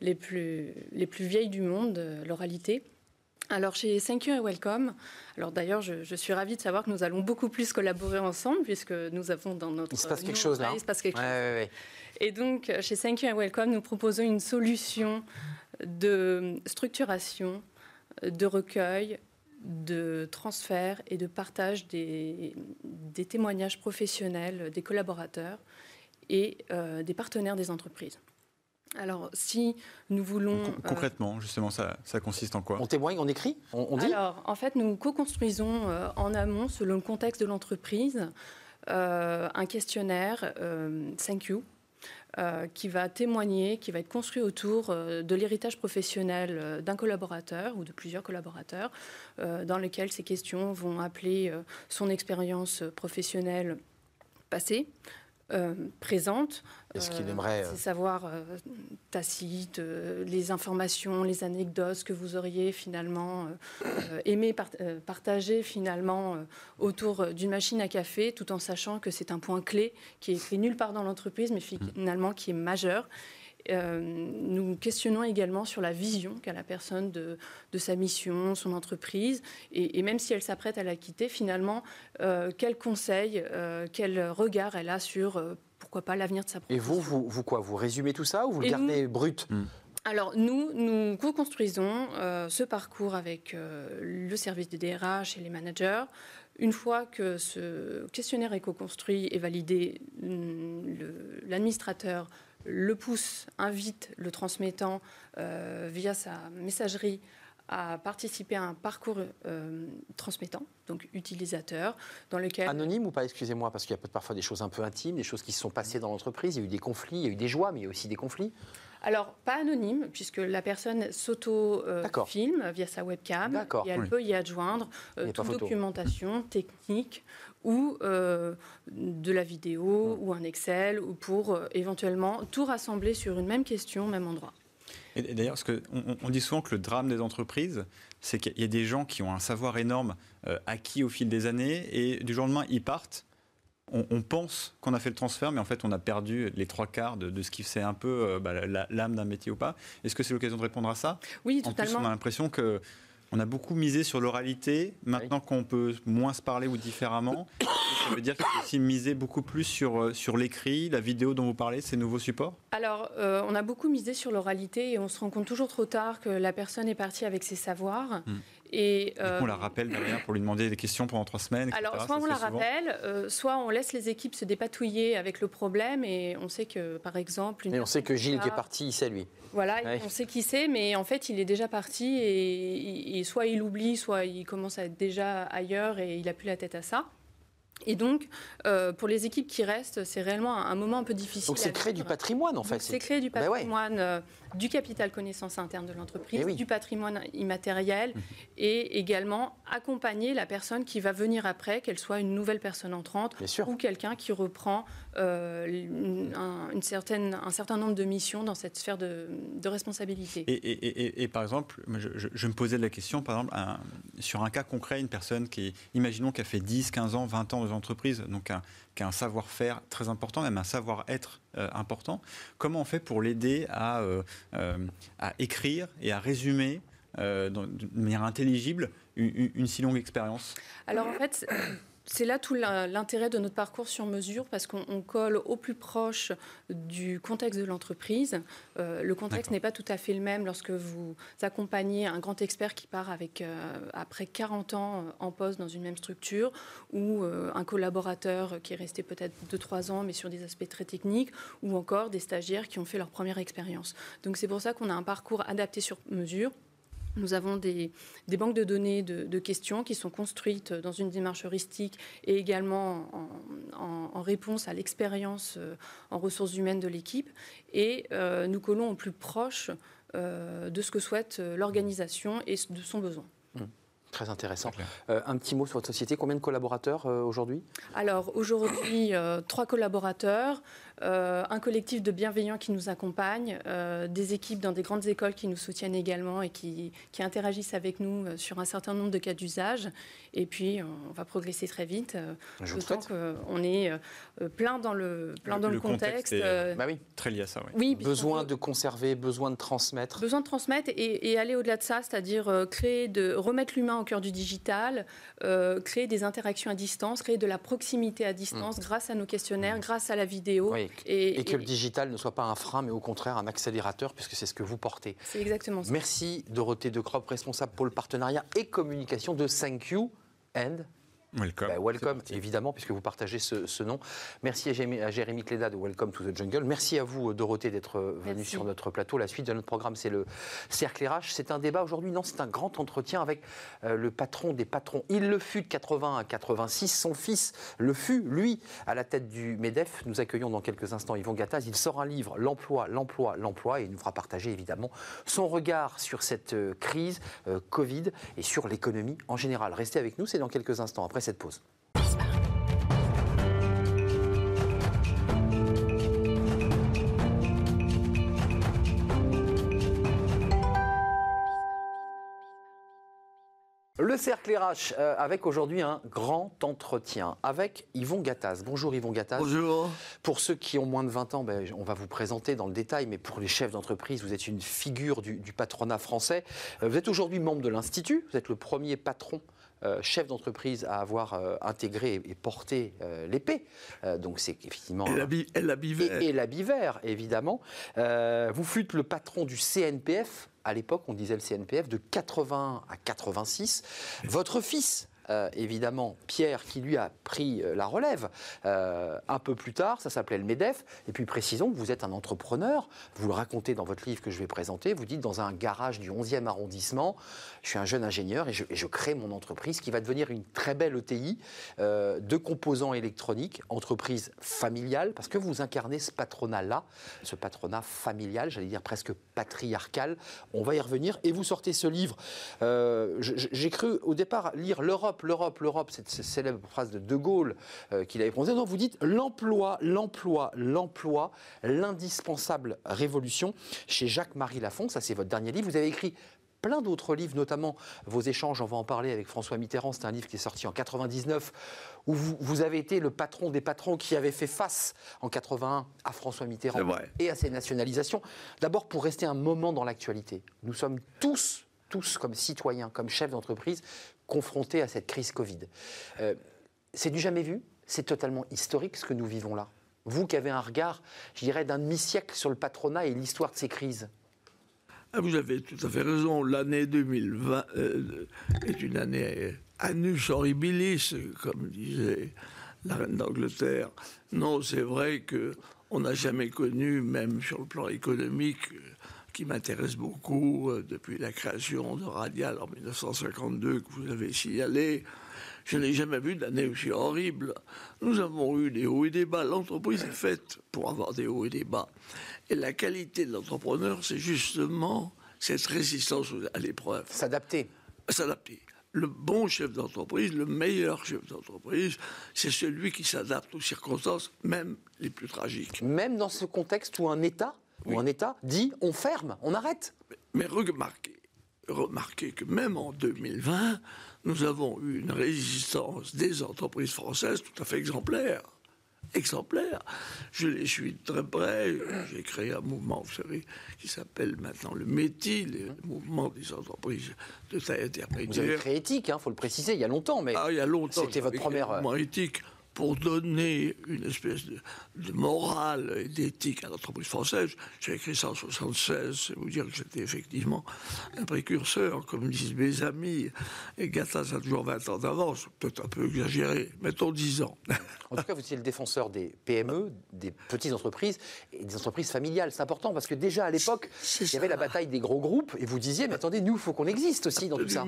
les plus, les plus vieilles du monde, euh, l'oralité. Alors chez Thank You and Welcome, alors d'ailleurs je, suis ravie de savoir que nous allons beaucoup plus collaborer ensemble puisque nous avons dans notre... Il se passe quelque chose là. Il se passe quelque chose. Et donc chez Thank You and Welcome, nous proposons une solution de structuration, de recueil, de transfert et de partage des, des témoignages professionnels des collaborateurs et euh, des partenaires des entreprises. Alors, si nous voulons... Euh, concrètement, justement, ça, consiste en quoi On témoigne, on écrit, on, dit Alors, en fait, nous co-construisons euh, en amont, selon le contexte de l'entreprise, euh, un questionnaire Thank You, qui va témoigner, qui va être construit autour de l'héritage professionnel d'un collaborateur ou de plusieurs collaborateurs, dans lequel ces questions vont appeler son expérience professionnelle passée, euh, présente. Est-ce qu'il aimerait euh, savoir euh, tacite, les informations, les anecdotes que vous auriez finalement aimé partager finalement autour d'une machine à café, tout en sachant que c'est un point clé qui est écrit nulle part dans l'entreprise, mais mmh. finalement qui est majeur euh, nous questionnons également sur la vision qu'a la personne de, sa mission, son entreprise, et, même si elle s'apprête à la quitter, finalement, euh, quel conseil, euh, quel regard elle a sur, pourquoi pas, l'avenir de sa profession. Et vous, vous, vous, quoi Vous résumez tout ça ou vous le gardez brut hmm. Alors nous, nous co-construisons ce parcours avec le service des DRH et les managers. Une fois que ce questionnaire est co-construit et validé, l'administrateur le pousse, invite le transmettant euh, via sa messagerie à participer à un parcours euh, transmettant, donc utilisateur, dans lequel... Anonyme ou pas, excusez-moi, parce qu'il y a parfois des choses un peu intimes, des choses qui se sont passées dans l'entreprise, il y a eu des conflits, il y a eu des joies, mais il y a aussi des conflits. Alors, pas anonyme, puisque la personne s'auto-filme via sa webcam. Et elle peut y adjoindre euh, toute documentation technique ou euh, de la vidéo ou un Excel ou pour euh, éventuellement tout rassembler sur une même question, même endroit. Et d'ailleurs, on, on, dit souvent que le drame des entreprises, c'est qu'il y a des gens qui ont un savoir énorme acquis au fil des années et du jour au lendemain, ils partent on, pense qu'on a fait le transfert, mais en fait, on a perdu les trois quarts de, ce qui fait un peu euh, bah, l'âme d'un métier ou pas. Est-ce que c'est l'occasion de répondre à ça? Oui, totalement. on a l'impression que on a beaucoup misé sur l'oralité. Maintenant qu'on peut moins se parler ou différemment, ça veut dire qu'il faut aussi miser beaucoup plus sur, euh, sur l'écrit, la vidéo dont vous parlez, ces nouveaux supports? Alors, euh, on a beaucoup misé sur l'oralité et on se rend compte toujours trop tard que la personne est partie avec ses savoirs. Hmm. Et, on la rappelle derrière pour lui demander des questions pendant trois semaines. Alors, soit on la rappelle, soit on laisse les équipes se dépatouiller avec le problème et on sait que, par exemple... Une on sait que Gilles qui est parti, c'est lui. Voilà, on sait qui c'est, mais en fait, il est déjà parti et, soit il oublie, soit il commence à être déjà ailleurs et il n'a plus la tête à ça. Et donc, euh, pour les équipes qui restent, c'est réellement un, moment un peu difficile. Donc, c'est créer du patrimoine, en fait. C'est créer du ben patrimoine, euh, du capital connaissance interne de l'entreprise, eh du patrimoine immatériel, mhm. et également accompagner la personne qui va venir après, qu'elle soit une nouvelle personne entrante ou quelqu'un qui reprend euh, une, certaine, un certain nombre de missions dans cette sphère de, responsabilité. Et, par exemple, je, me posais la question, par exemple, sur un cas concret, une personne qui, imaginons, qui a fait 10, 15 ans, 20 ans entreprises, donc un, qui a un savoir-faire très important, même un savoir-être euh, important. Comment on fait pour l'aider à, euh, euh, à écrire et à résumer de manière intelligible une, une si longue expérience? Alors en fait, c'est là tout l'intérêt de notre parcours sur mesure parce qu'on colle au plus proche du contexte de l'entreprise. Euh, le contexte n'est pas tout à fait le même lorsque vous accompagnez un grand expert qui part avec, euh, après 40 ans euh, en poste dans une même structure ou un collaborateur qui est resté peut-être 2-3 ans mais sur des aspects très techniques ou encore des stagiaires qui ont fait leur première expérience. Donc c'est pour ça qu'on a un parcours adapté sur mesure nous avons des, banques de données de, questions qui sont construites dans une démarche heuristique et également en, réponse à l'expérience euh, en ressources humaines de l'équipe. Et euh, nous collons au plus proche euh, de ce que souhaite l'organisation et de son besoin. Mmh. Très intéressant. un petit mot sur votre société. Combien de collaborateurs aujourd'hui? Alors aujourd'hui, trois collaborateurs. Euh, un collectif de bienveillants qui nous accompagnent, euh, des équipes dans des grandes écoles qui nous soutiennent également et qui, interagissent avec nous euh, sur un certain nombre de cas d'usage. Et puis, on va progresser très vite, Je d'autant qu'on est plein dans le, plein dans le, contexte. bah oui. Très lié à ça, oui. besoin de conserver, besoin de transmettre. Besoin de transmettre et, aller au-delà de ça, c'est-à-dire créer de, remettre l'humain au cœur du digital, créer des interactions à distance, créer de la proximité à distance mmh. grâce à nos questionnaires, mmh. grâce à la vidéo. Et, que le digital ne soit pas un frein, mais au contraire un accélérateur, puisque c'est ce que vous portez. C'est exactement ça. Merci Dorothée de Crop, responsable pour le partenariat et communication de Thank You and Welcome. Bah, welcome, évidemment, puisque vous partagez ce, nom. Merci à Jérémy, à Jérémy, Cléda de Welcome to the Jungle. Merci à vous, Dorothée, d'être venue sur notre plateau. La suite de notre programme, c'est le Cercle RH. C'est un débat aujourd'hui, non, c'est un grand entretien avec euh, le patron des patrons. Il le fut de 80 à 86. Son fils le fut, lui, à la tête du MEDEF. Nous accueillons dans quelques instants Yvon Gattaz. Il sort un livre, L'emploi, l'emploi, l'emploi, et il nous fera partager évidemment son regard sur cette euh, crise euh, Covid et sur l'économie en général. Restez avec nous, c'est dans quelques instants. Après cette pause. Le cercle RH euh, avec aujourd'hui un grand entretien avec Yvon Gattaz. Bonjour Yvon Gattaz. Bonjour. Pour ceux qui ont moins de 20 ans, ben, on va vous présenter dans le détail, mais pour les chefs d'entreprise, vous êtes une figure du, du patronat français. Euh, vous êtes aujourd'hui membre de l'Institut, vous êtes le premier patron chef d'entreprise à avoir euh, intégré et porté euh, l'épée. donc c'est effectivement... Et la, Et, et la bivère, évidemment. vous fûtes le patron du CNPF. À l'époque, on disait le CNPF de 80 à 86. Votre fils euh, évidemment Pierre qui lui a pris euh, la relève euh, un peu plus tard, ça s'appelait le MEDEF. Et puis précisons que vous êtes un entrepreneur, vous le racontez dans votre livre que je vais présenter, vous dites dans un garage du 11e arrondissement, je suis un jeune ingénieur et je, crée mon entreprise qui va devenir une très belle ETI de composants électroniques, entreprise familiale, parce que vous incarnez ce patronat-là, ce patronat familial, j'allais dire presque patriarcal. On va y revenir. Et vous sortez ce livre. J'ai cru au départ lire l'Europe l'Europe, l'Europe, cette célèbre phrase de De Gaulle euh, qu'il avait prononcée. Donc vous dites l'emploi, l'emploi, l'emploi, l'indispensable révolution chez Jacques-Marie Lafont. Ça, c'est votre dernier livre. Vous avez écrit plein d'autres livres, notamment vos échanges, on va en parler avec François Mitterrand, c'est un livre qui est sorti en 99, où vous, avez été le patron des patrons qui avait fait face en 81 à François Mitterrand et à ses nationalisations. D'abord pour rester un moment dans l'actualité. Nous sommes tous tous comme citoyens, comme chefs d'entreprise, confrontés à cette crise Covid. Euh, c'est du jamais vu, c'est totalement historique ce que nous vivons là. Vous qui avez un regard, je dirais, d'un demi-siècle sur le patronat et l'histoire de ces crises. Ah, vous avez tout à fait raison. L'année 2020 euh, est une année annus horribilis, comme disait la reine d'Angleterre. Non, c'est vrai que on n'a jamais connu, même sur le plan économique, qui m'intéresse beaucoup euh, depuis la création de Radial en 1952 que vous avez signalé. Je n'ai jamais vu d'année aussi horrible. Nous avons eu des hauts et des bas. L'entreprise est faite pour avoir des hauts et des bas. Et la qualité de l'entrepreneur, c'est justement cette résistance à l'épreuve. S'adapter. S'adapter. Le bon chef d'entreprise, le meilleur chef d'entreprise, c'est celui qui s'adapte aux circonstances, même les plus tragiques. Même dans ce contexte où un État, un État dit on ferme, on arrête. Mais remarquez, remarquez que même en 2020, nous avons eu une résistance des entreprises françaises tout à fait exemplaire exemplaire. Je les suis très près. J'ai créé un mouvement, vous savez, qui s'appelle maintenant le METI, le mouvement des entreprises de taille intermédiaire. Vous avez créé éthique, il hein, faut le préciser, il y a longtemps, mais ah, il y a longtemps. C'était votre première. Mouvement éthique pour donner une espèce de, morale et d'éthique à l'entreprise française. J'ai écrit ça en 76, c'est vous dire que j'étais effectivement un précurseur, comme disent mes amis. Et Gattaz a toujours 20 ans d'avance, peut-être un peu exagéré, mettons 10 ans. En tout cas, vous étiez le défenseur des PME, des petites entreprises et des entreprises familiales. C'est important parce que déjà à l'époque, il y avait la bataille des gros groupes et vous disiez, mais attendez, nous, il faut qu'on existe aussi dans tout ça.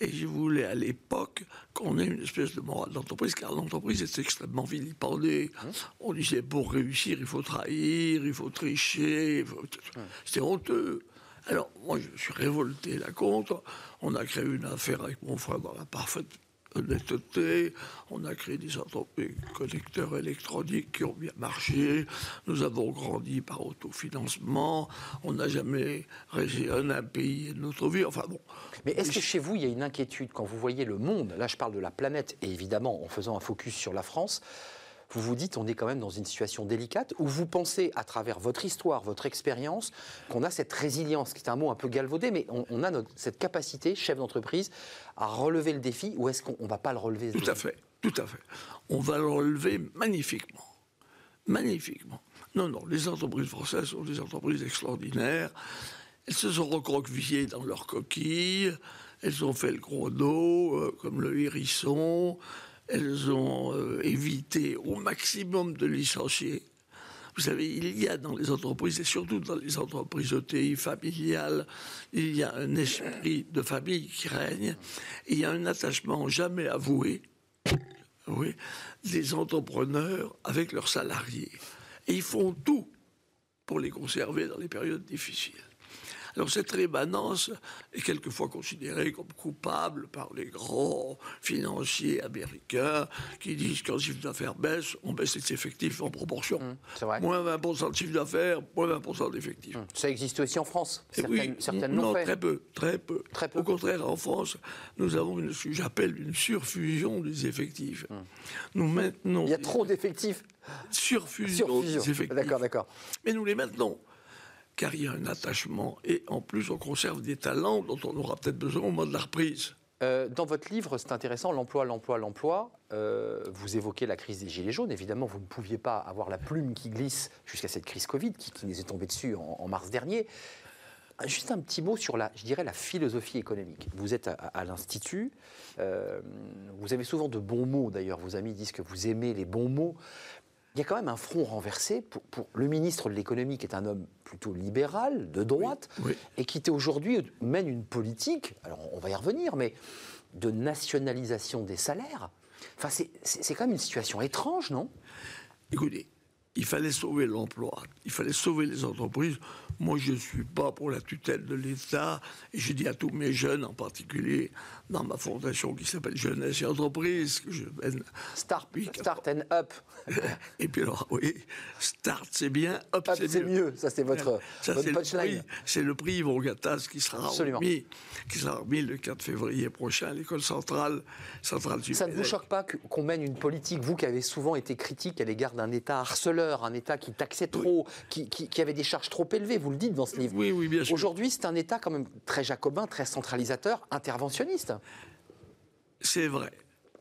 Et je voulais à l'époque qu'on ait une espèce de morale d'entreprise, car l'entreprise est extrêmement vilipendée. Hein On disait pour réussir, il faut trahir, il faut tricher. Hein C'était honteux. Alors, moi, je suis révolté là contre. On a créé une affaire avec mon frère dans la parfaite honnêteté. On a créé des entreprises connecteurs électroniques qui ont bien marché. Nous avons grandi par autofinancement. On n'a jamais régi un pays de notre vie. Enfin bon. Mais est-ce que chez vous, il y a une inquiétude quand vous voyez le monde? Là, je parle de la planète et évidemment en faisant un focus sur la France vous vous dites on est quand même dans une situation délicate, ou vous pensez à travers votre histoire, votre expérience, qu'on a cette résilience, qui est un mot un peu galvaudé, mais on, a cette capacité, chef d'entreprise, à relever le défi, ou est-ce qu'on ne va pas le relever? Tout à fait, tout à fait. On va le relever magnifiquement. Magnifiquement. Non, non, les entreprises françaises sont des entreprises extraordinaires. Elles se sont recroquevillées dans leurs coquilles. Elles ont fait le gros dos, euh, comme le hérisson. Elles ont euh, évité au maximum de licencier. Vous savez, il y a dans les entreprises, et surtout dans les entreprises ETI familiales, il y a un esprit de famille qui règne. Il y a un attachement jamais avoué oui, des entrepreneurs avec leurs salariés. Et ils font tout pour les conserver dans les périodes difficiles. Alors cette rémanence est quelquefois considérée comme coupable par les grands financiers américains qui disent qu'un chiffre d'affaires baisse, on baisse les effectifs en proportion. Mmh, moins 20% de chiffre d'affaires, moins 20% d'effectifs. Mmh. Ça existe aussi en France Certaines, oui, non, très peu, très peu, très peu. Au contraire, en France, nous avons ce que j'appelle une surfusion des effectifs. Mmh. Nous maintenons... Il y a trop d'effectifs Surfusion, surfusion. des effectifs. D'accord, d'accord. Mais nous les maintenons car il y a un attachement et en plus on conserve des talents dont on aura peut-être besoin au moment de la reprise. Euh, dans votre livre, c'est intéressant, l'emploi, l'emploi, l'emploi. Euh, vous évoquez la crise des Gilets jaunes. Évidemment, vous ne pouviez pas avoir la plume qui glisse jusqu'à cette crise Covid qui, nous est tombée dessus en, mars dernier. Juste un petit mot sur la, je dirais, la philosophie économique. Vous êtes à, l'Institut, euh, vous avez souvent de bons mots d'ailleurs, vos amis disent que vous aimez les bons mots il y a quand même un front renversé pour, le ministre de l'économie, qui est un homme plutôt libéral, de droite, et qui aujourd'hui mène une politique, alors on va y revenir, mais de nationalisation des salaires. Enfin, c'est quand même une situation étrange, non? Écoutez, il fallait sauver l'emploi, il fallait sauver les entreprises. Moi, je ne suis pas pour la tutelle de l'État. Et je dis à tous mes jeunes, en particulier dans ma fondation qui s'appelle Jeunesse et Entreprise, que je mène. Start, start and up. [LAUGHS] et puis alors, oui, start c'est bien, up, c'est mieux. Ça, c'est votre, votre punchline. C'est le prix Yvon Gattaz qui sera remis, qui sera remis le 4 février prochain à l'école centrale, centrale Ça ne vous choque pas qu'on mène une politique, vous qui avez souvent été critique à l'égard d'un État harceleur, un État qui taxait trop, qui, qui, qui avait des charges trop élevées vous le dites dans ce livre. Oui, oui, bien sûr. Aujourd'hui, c'est un État quand même très jacobin, très centralisateur, interventionniste. C'est vrai.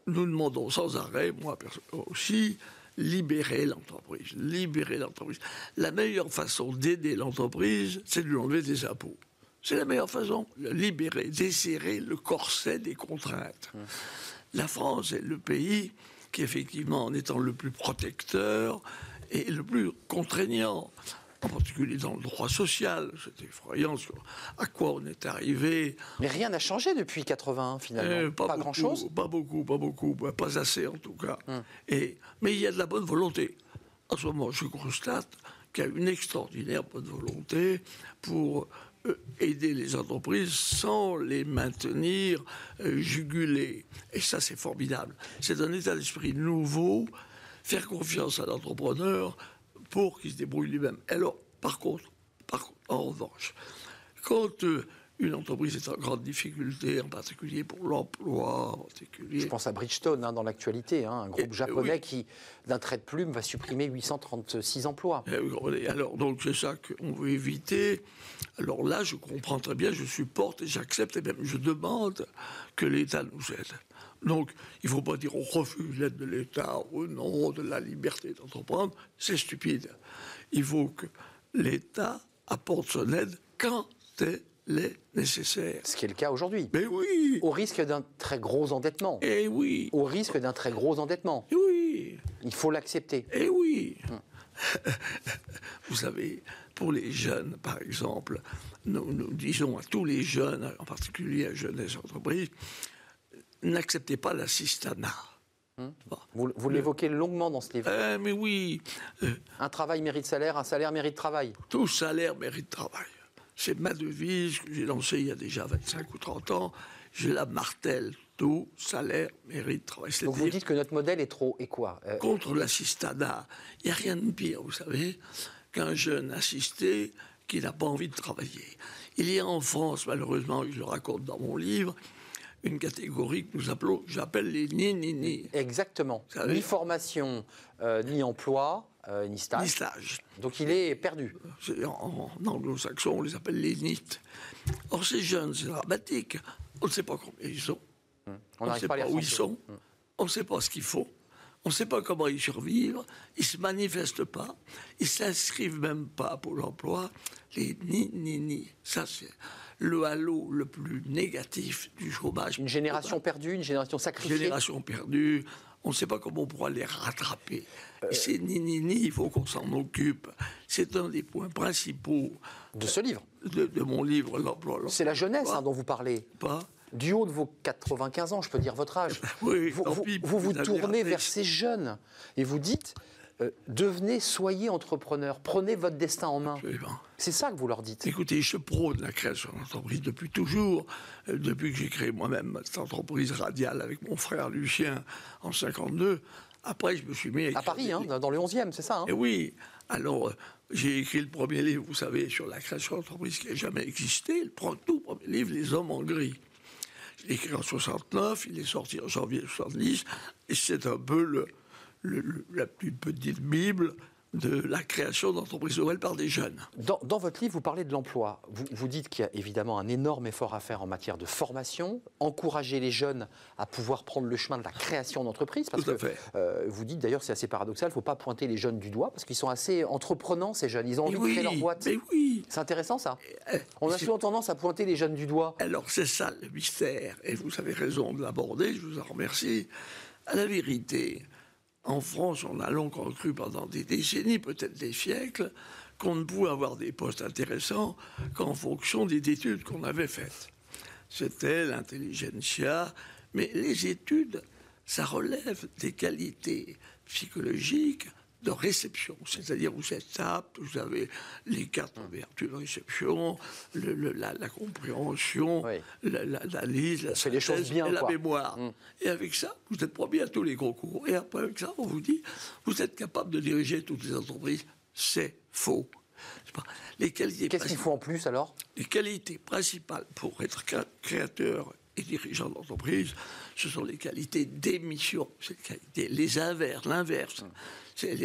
Nous demandons sans arrêt, moi aussi, libérer l'entreprise. Libérer l'entreprise. La meilleure façon d'aider l'entreprise, c'est de lui enlever des impôts. C'est la meilleure façon de libérer, desserrer le corset des contraintes. La France est le pays qui, effectivement, en étant le plus protecteur, est le plus contraignant en particulier dans le droit social. C'est effrayant à quoi on est arrivé. Mais rien n'a changé depuis 80 finalement. Eh, pas, grand-chose Pas beaucoup, pas beaucoup, pas assez en tout cas. Hum. Et, mais il y a de la bonne volonté. En ce moment, je constate qu'il y a une extraordinaire bonne volonté pour euh, aider les entreprises sans les maintenir euh, jugulées. Et ça, c'est formidable. C'est un état d'esprit nouveau. Faire confiance à l'entrepreneur, pour qu'il se débrouille lui-même. Alors, par contre, par, en revanche, quand euh, une entreprise est en grande difficulté, en particulier pour l'emploi, en particulier... Je pense à Bridgestone hein, dans l'actualité, hein, un groupe japonais qui, d'un trait de plume, va supprimer 836 emplois. Eh alors, donc c'est ça qu'on veut éviter. Alors là, je comprends très bien, je supporte et j'accepte, et même je demande que l'État nous aide. Donc, il ne faut pas dire on refuse l'aide de l'État au nom de la liberté d'entreprendre. C'est stupide. Il faut que l'État apporte son aide quand elle est nécessaire. Ce qui est le cas aujourd'hui. Mais oui. Au risque d'un très gros endettement. Eh oui. Au risque d'un très gros endettement. Eh oui. Il faut l'accepter. Eh oui. Hum. [LAUGHS] Vous savez, pour les jeunes, par exemple, nous, nous, disons à tous les jeunes, en particulier à Jeunesse Entreprise, n'acceptez pas l'assistanat. Hmm. Vous, l'évoquez longuement dans ce livre. Eh, mais oui. Euh, un travail mérite salaire, un salaire mérite travail. Tout salaire mérite travail. C'est ma devise que j'ai lancée il y a déjà 25 ou 30 ans. Je la martèle. Tout salaire mérite travail. Donc vous dites que notre modèle est trop et quoi euh, Contre l'assistanat. Il n'y a rien de pire, vous savez, qu'un jeune assisté qui n'a pas envie de travailler. Il y a en France, malheureusement, je le raconte dans mon livre, une catégorie que nous appelons, j'appelle les ni-ni-ni. Exactement. Ni formation, euh, ni emploi, euh, ni stage. Ni stage. Donc il est perdu. En, anglo-saxon, on les appelle les NIT. Or, ces jeunes, c'est dramatique. On ne sait pas combien ils sont. Hum. On ne sait pas, où ils sont. Hum. On ne sait pas ce qu'il faut. On ne sait pas comment ils survivent. Ils ne se manifestent pas. Ils ne s'inscrivent même pas pour l'emploi. Les ni-ni-ni. Ça, c'est le halo le plus négatif du chômage. Une génération perdue, une génération sacrifiée. Une génération perdue. On ne sait pas comment on pourra les rattraper. Euh... C'est ni ni ni, il faut qu'on s'en occupe. C'est un des points principaux de ce livre. De, mon livre, l'emploi. C'est la jeunesse hein, dont vous parlez. Pas du haut de vos 95 ans, je peux dire votre âge, [LAUGHS] oui, vous vous, vous, tournez vers ces jeunes et vous dites euh, devenez, soyez entrepreneur, prenez votre destin en main. C'est ça que vous leur dites. Écoutez, je prône la création d'entreprise depuis toujours, euh, depuis que j'ai créé moi-même cette entreprise radiale avec mon frère Lucien en 52. Après, je me suis mis à, Paris, hein, dans le 11e, c'est ça hein? Et oui. Alors, euh, j'ai écrit le premier livre, vous savez, sur la création d'entreprise qui n'a jamais existé. Le tout premier livre, Les hommes en gris. Écrit en 69, il est sorti en janvier 70, et c'est un peu le, la plus petite Bible de la création d'entreprises nouvelles par des jeunes. Dans, votre livre, vous parlez de l'emploi. Vous, vous, dites qu'il y a évidemment un énorme effort à faire en matière de formation, encourager les jeunes à pouvoir prendre le chemin de la création d'entreprises. Tout à fait. Euh, vous dites d'ailleurs, c'est assez paradoxal, il ne faut pas pointer les jeunes du doigt, parce qu'ils sont assez entreprenants, ces jeunes. Ils ont envie de créer leur boîte. Mais oui. C'est intéressant, ça. Euh, On a souvent tendance à pointer les jeunes du doigt. Alors, c'est ça le mystère. Et vous avez raison de l'aborder, je vous en remercie. À la vérité, en France, on a longtemps cru pendant des décennies, peut-être des siècles, qu'on ne pouvait avoir des postes intéressants qu'en fonction des études qu'on avait faites. C'était l'intelligentsia, mais les études, ça relève des qualités psychologiques, de réception, c'est-à-dire vous êtes apte, vous avez les quatre vertus de réception, la, compréhension, l'analyse, la, la, les choses bien, et la mémoire. Mm. Et avec ça, vous êtes premier à tous les concours. Et après, avec ça, on vous dit, vous êtes capable de diriger toutes les entreprises. C'est faux. Les qualités. Qu'est-ce qu'il faut en plus alors? Les qualités principales pour être créateur et dirigeant d'entreprise, ce sont les qualités d'émission, les, les inverses, l'inverse. Mm c'est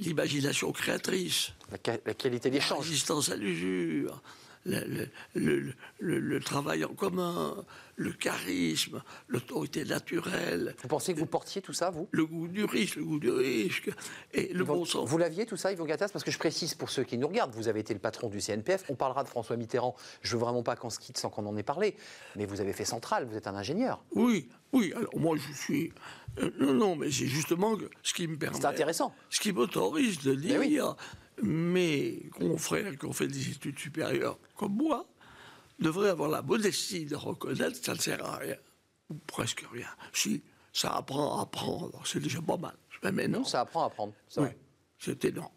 l'imagination créatrice. La, qualité d'échange. La résistance à l'usure, le, le- le- le travail en commun, le charisme, l'autorité naturelle, Vous pensez que vous portiez tout ça, vous? Le goût du risque, le goût du risque, et le bon sens. Vous l'aviez tout ça, Yvon Gattaz? Parce que je précise pour ceux qui nous regardent, vous avez été le patron du CNPF. On parlera de François Mitterrand. Je veux vraiment pas qu'on se quitte sans qu'on en ait parlé. Mais vous avez fait central, vous êtes un ingénieur. Oui, oui, alors moi je suis... euh, non, non, mais c'est justement ce qui me permet... C'est intéressant. Ce qui m'autorise de Ben oui. dire, mes confrères qui ont fait des études supérieures comme moi devraient avoir la modestie de reconnaître que ça ne sert à rien, ou presque rien. Si ça apprend à apprendre, c'est déjà pas mal. Mais non, ça apprend à apprendre. c'est oui, c'est énorme.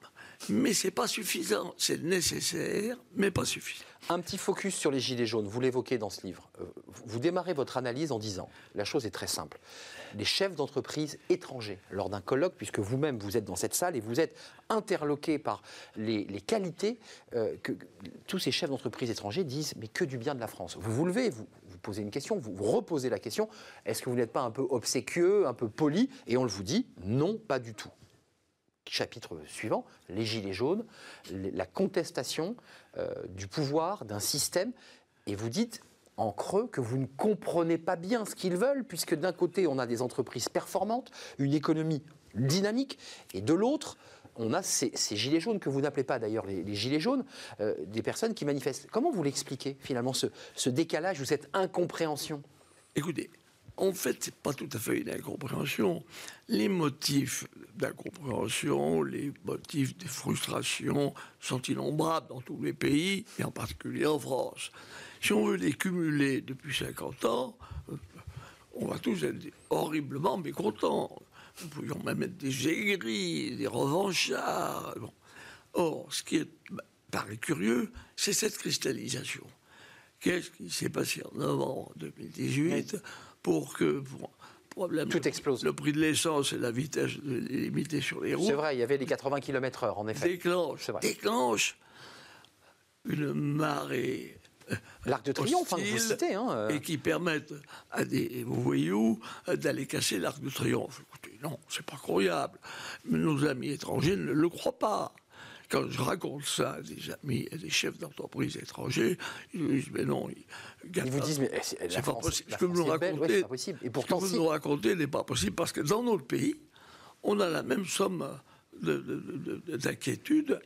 Mais c'est pas suffisant, c'est nécessaire, mais pas suffisant. Un petit focus sur les gilets jaunes. Vous l'évoquez dans ce livre. Euh, Vous démarrez votre analyse en disant la chose est très simple. Les chefs d'entreprise étrangers, lors d'un colloque, puisque vous-même vous êtes dans cette salle et vous êtes interloqué par les, qualités euh, que tous ces chefs d'entreprise étrangers disent, mais que du bien de la France. Vous vous levez, vous, vous posez une question, vous, vous reposez la question. Est-ce que vous n'êtes pas un peu obséquieux, un peu poli? Et on le vous dit, non, pas du tout chapitre suivant, les gilets jaunes, la contestation euh, du pouvoir, d'un système, et vous dites en creux que vous ne comprenez pas bien ce qu'ils veulent, puisque d'un côté on a des entreprises performantes, une économie dynamique, et de l'autre on a ces, gilets jaunes que vous n'appelez pas d'ailleurs les, les gilets jaunes, euh, des personnes qui manifestent. Comment vous l'expliquez finalement ce, ce décalage ou cette incompréhension? Écoutez, en fait, c'est pas tout à fait une incompréhension. Les motifs d'incompréhension, les motifs de frustration sont innombrables dans tous les pays, et en particulier en France. Si on veut les cumuler depuis 50 ans, on va tous être horriblement mécontents. Nous pourrions même être des aigris, des revanchards. Or, ce qui est, bah, paraît curieux, c'est cette cristallisation. Qu'est-ce qui s'est passé en novembre 2018 pour que, pour un problème, Tout explose. le prix de l'essence et la vitesse limitée sur les routes, C'est vrai, il y avait les 80 km/h en effet. déclenche, déclenche une marée L'Arc de Triomphe, hein, vous hostile citez. hein, euh. et qui permettent à des voyous euh, d'aller casser l'Arc de Triomphe. Écoutez, non, c'est pas croyable. Nos amis étrangers ne le croient pas. Quand je raconte ça à des amis et des chefs d'entreprise étrangers, ils me disent, mais non, ils, Ils vous disent, mais c'est- pas France- possible. Ce que vous nous ouais, racontez, c'est pas possible. Et ce que pourtant, vous si. nous racontez n'est pas possible parce que dans notre pays, on a la même somme de- de- de- de- d'inquiétude.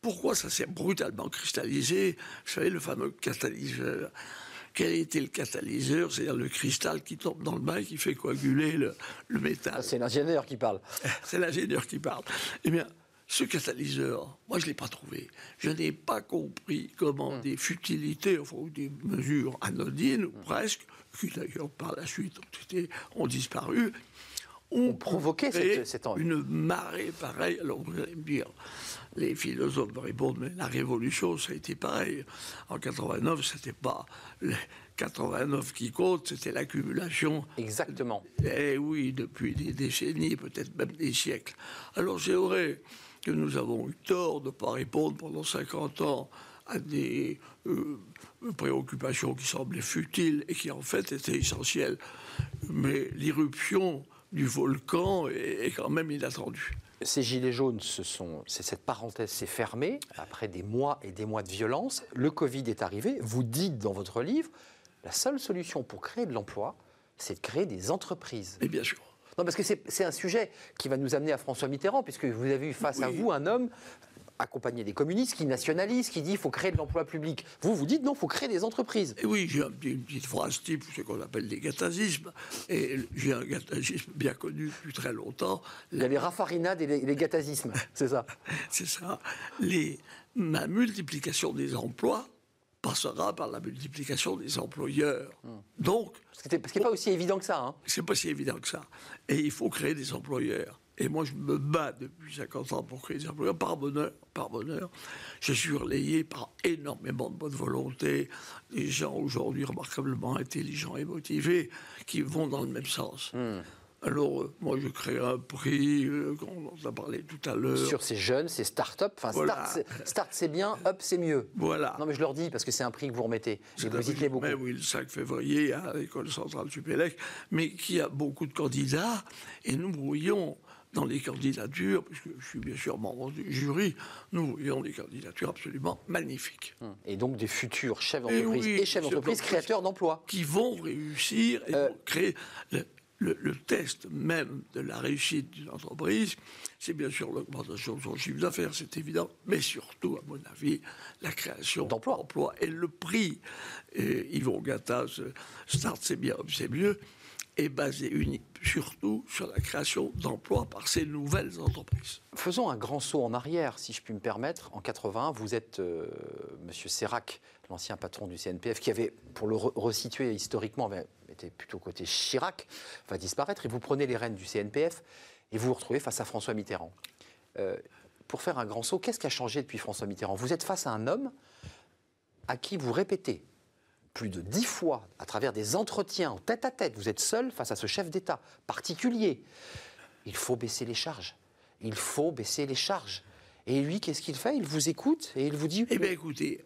Pourquoi ça s'est brutalement cristallisé? Vous savez, le fameux catalyseur. Quel était le catalyseur? C'est-à-dire le cristal qui tombe dans le bain et qui fait coaguler le, le métal. Ah, C'est l'ingénieur qui parle. [LAUGHS] C'est l'ingénieur qui parle. Eh bien, ce catalyseur, moi, je ne l'ai pas trouvé. Je n'ai pas compris comment des futilités, enfin, ou des mesures anodines, ou presque, qui d'ailleurs par la suite ont, été, ont disparu, ont, provoqué cette- créé cette en- une marée pareille. Alors, vous allez me dire, les philosophes me répondent, mais la révolution, ça a été pareil. En 89, c'était pas les 89 qui compte, c'était l'accumulation Exactement. eh oui, depuis des décennies, peut-être même des siècles. Alors vrai que nous avons eu tort de ne pas répondre pendant 50 ans à des euh, préoccupations qui semblaient futiles et qui en fait étaient essentielles. Mais l'irruption du volcan est, est quand même inattendue. Ces gilets jaunes, ce sont, cette parenthèse s'est fermée après des mois et des mois de violence. Le Covid est arrivé. Vous dites dans votre livre, la seule solution pour créer de l'emploi, c'est de créer des entreprises. Et bien sûr. Non, parce que c'est un sujet qui va nous amener à François Mitterrand, puisque vous avez eu face à vous un homme accompagné des communistes qui nationalise, qui dit il faut créer de l'emploi public. Vous, vous dites non, il faut créer des entreprises. Et oui, j'ai une petite phrase type, ce qu'on appelle des gathasismes. Et j'ai un gathagisme bien connu depuis très longtemps. Il y a les raffarinades et les, les c'est ça. [LAUGHS] C'est ça. Les, ma multiplication des emplois passera par la multiplication des employeurs. Donc, Parce que qu'il n'est pas aussi évident que ça. hein. c'est pas si évident que ça. Et il faut créer des employeurs. Et moi, je me bats depuis 50 ans pour créer des employeurs, par bonheur, par bonheur. Je suis relayé par énormément de bonne volonté, des gens aujourd'hui remarquablement intelligents et motivés, qui vont dans le même sens. Alors, euh, moi, je crée un prix, euh, on en a parlé tout à l'heure. Sur ces jeunes, ces start-up. Enfin, Voilà. start, c'est- bien, up, c'est mieux. Voilà. Non, mais je leur dis parce que c'est un prix que vous remettez. Et vous tenez beaucoup. Mais oui, le 5 février à l'école centrale Supélec, mais qui a beaucoup de candidats. Et nous brouillons dans les candidatures, puisque je suis bien sûr membre du jury, nous voyons des candidatures absolument magnifiques. Et donc des futurs chefs d'entreprise oui, et chefs d'entreprise d'entreprise. créateurs d'emplois. Qui vont réussir et Euh, vont créer. Le, le- le test même de la réussite d'une entreprise, c'est bien sûr l'augmentation de son chiffre d'affaires, c'est évident, mais surtout, à mon avis, la création D'emplois. et le prix. Et Yvon Gattaz, euh, Start c'est bien, c'est mieux, est basé uni- surtout sur la création d'emplois par ces nouvelles entreprises. Faisons un grand saut en arrière, si je puis me permettre. En 81, vous êtes euh, Monsieur Sérac, l'ancien patron du CNPF, qui avait, pour le re- resituer historiquement, avait- était plutôt côté Chirac, va disparaître, et vous prenez les rênes du CNPF et vous vous retrouvez face à François Mitterrand. Euh, pour faire un grand saut, qu'est-ce qui a changé depuis François Mitterrand? Vous êtes face à un homme à qui vous répétez plus de dix fois à travers des entretiens en tête à tête, vous êtes seul face à ce chef d'État particulier. Il faut baisser les charges. Il faut baisser les charges. Et lui, qu'est-ce qu'il fait? Il vous écoute et il vous dit Eh bien, écoutez,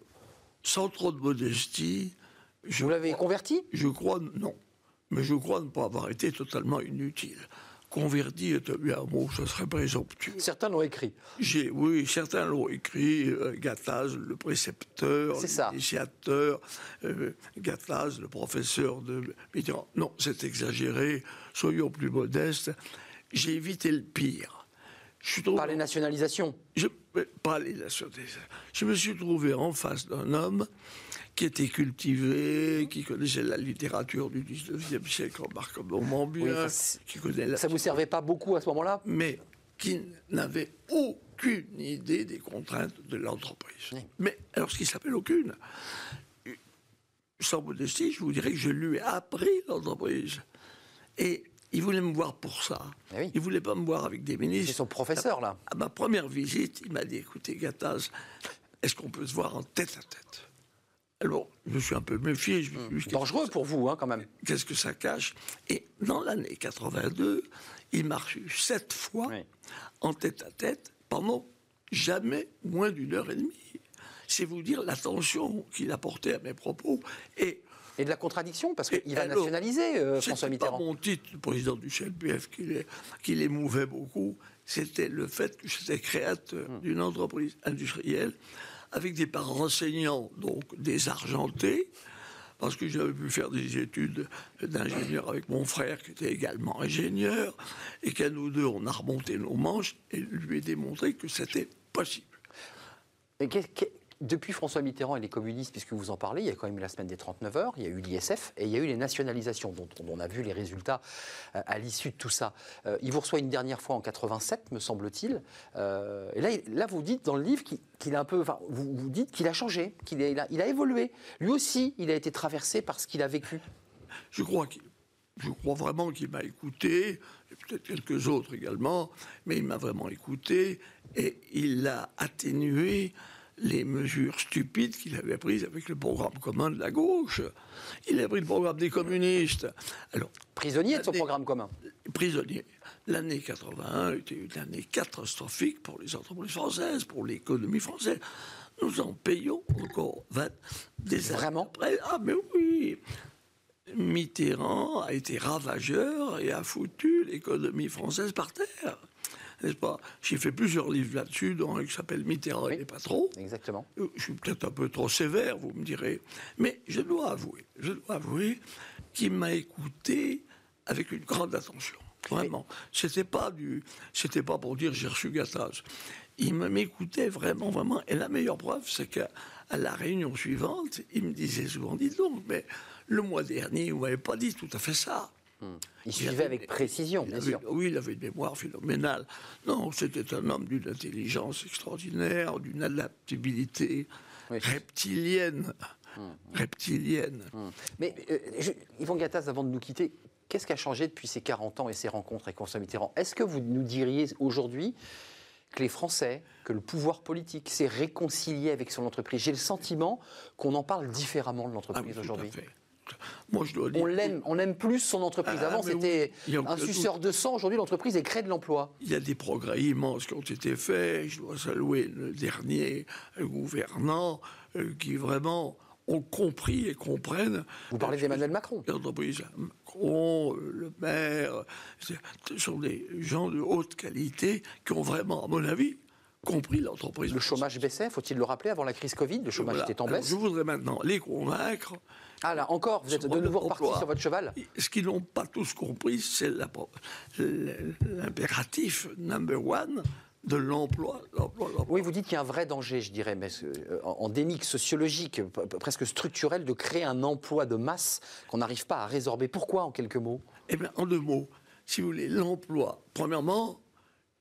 sans trop de modestie, je Vous l'avez converti? Je crois, non. Mais je crois ne pas avoir été totalement inutile. Converti est un mot, ce serait présomptueux. Certains l'ont écrit. J'ai, oui, certains l'ont écrit, euh, Gattaz, le précepteur, l'initiateur, euh, Gattaz, le professeur de Mitterrand. Non, c'est exagéré, soyons plus modestes. J'ai évité le pire. Je suis tombé- Par les nationalisations. je, pas les nationalités. Je me suis trouvé en face d'un homme qui était cultivé, qui connaissait la littérature du 19e siècle remarquablement bien, Oui, enfin, qui connaît la- Ça vous servait pas beaucoup à ce moment-là? Mais qui n'avait aucune idée des contraintes de l'entreprise. Oui. Mais alors, ce qui s'appelle aucune, sans modestie, je vous dirais que je lui ai appris l'entreprise. Et il voulait me voir pour ça. Eh oui. Il voulait pas me voir avec des ministres. C'est son professeur, là. À ma première visite, il m'a dit écoutez, Gattaz, est-ce qu'on peut se voir en tête à tête? Alors, je me suis un peu méfié. Je me suis Dangereux pour vous, hein, quand même. Qu'est-ce que ça cache? Et dans l'année 82, il m'a reçu sept fois Oui. en tête à tête pendant jamais moins d'une heure et demie. C'est vous dire l'attention qu'il apportait à mes propos. Et Et de la contradiction, parce qu'il va alors, nationaliser euh, François pas Mitterrand. mon titre de président du CNPF qui, les- qui l'émouvait beaucoup, c'était le fait que j'étais créateur Hmm. d'une entreprise industrielle avec des parents enseignants, donc désargentés, parce que j'avais pu faire des études d'ingénieur avec mon frère qui était également ingénieur, et qu'à nous deux, on a remonté nos manches et lui ai démontré que c'était possible. Et qu'est- qu'est- depuis François Mitterrand et les communistes, puisque vous en parlez, il y a quand même eu la semaine des 39 heures, il y a eu l'ISF et il y a eu les nationalisations, dont on a vu les résultats euh, à l'issue de tout ça. Euh, il vous reçoit une dernière fois en 87, me semble-t-il. Euh, et là, vous dites dans le livre qu'il a un peu, vous, dites qu'il a changé, qu'il a, évolué. Lui aussi, il a été traversé par ce qu'il a vécu. Je crois je crois vraiment qu'il m'a écouté, et peut-être quelques autres également, mais il m'a vraiment écouté et il a atténué les mesures stupides qu'il avait prises avec le programme commun de la gauche. Il a pris le programme des communistes. Alors, Prisonnier de son programme commun. prisonnier. L'année 81 était une année catastrophique pour les entreprises françaises, pour l'économie française. Nous en payons encore 20 des Vraiment? après. Ah, mais oui Mitterrand a été ravageur et a foutu l'économie française par terre. N'est-ce pas? J'ai fait plusieurs livres là-dessus, dont un qui s'appelle Mitterrand Oui. et les patrons. Exactement. Euh, Je suis peut-être un peu trop sévère, vous me direz, mais je dois avouer, je dois avouer qu'il m'a écouté avec une grande attention. Vraiment. C'était pas du, c'était pas pour dire j'ai reçu Gattaz. Il m'écoutait vraiment, vraiment. Et la meilleure preuve, c'est qu'à à la réunion suivante, il me disait souvent, dites donc, mais le mois dernier, vous m'avez pas dit tout à fait ça. Il Il suivait avec précision, bien avait- sûr. Oui, il avait une mémoire phénoménale. Non, c'était un homme d'une intelligence extraordinaire, d'une adaptabilité Oui. reptilienne. Reptilienne. Mais euh, je- Yvon Gattaz, avant de nous quitter, qu'est-ce qui a changé depuis ces 40 ans et ces rencontres avec François Mitterrand? Est-ce que vous nous diriez aujourd'hui que les Français, que le pouvoir politique s'est réconcilié avec son entreprise? J'ai le sentiment qu'on en parle différemment de Ah oui, l'entreprise tout à aujourd'hui. Fait. Moi, je dois dire. On l'aime, on aime plus son entreprise. Ah, Avant, c'était oui, un suceur de sang. Aujourd'hui, l'entreprise est crée de l'emploi. Il y a des progrès immenses qui ont été faits. Je dois saluer le dernier gouvernant euh, qui vraiment ont compris et comprennent. Vous parlez d'Emmanuel Macron L'entreprise Macron, le maire, ce sont des gens de haute qualité qui ont vraiment, à mon avis, compris l'entreprise. Le chômage baissait, faut-il le rappeler, avant la crise Covid? Le chômage était en baisse Je voudrais maintenant les convaincre. Ah là, encore, vous êtes de nouveau reparti sur votre cheval? Ce qu'ils n'ont pas tous compris, c'est l'impératif number one de l'emploi. Oui, vous dites qu'il y a un vrai danger, je dirais, mais euh, endémique, sociologique, presque structurel, de créer un emploi de masse qu'on n'arrive pas à résorber. Pourquoi, en quelques mots? Eh bien, en deux mots, si vous voulez, l'emploi, premièrement,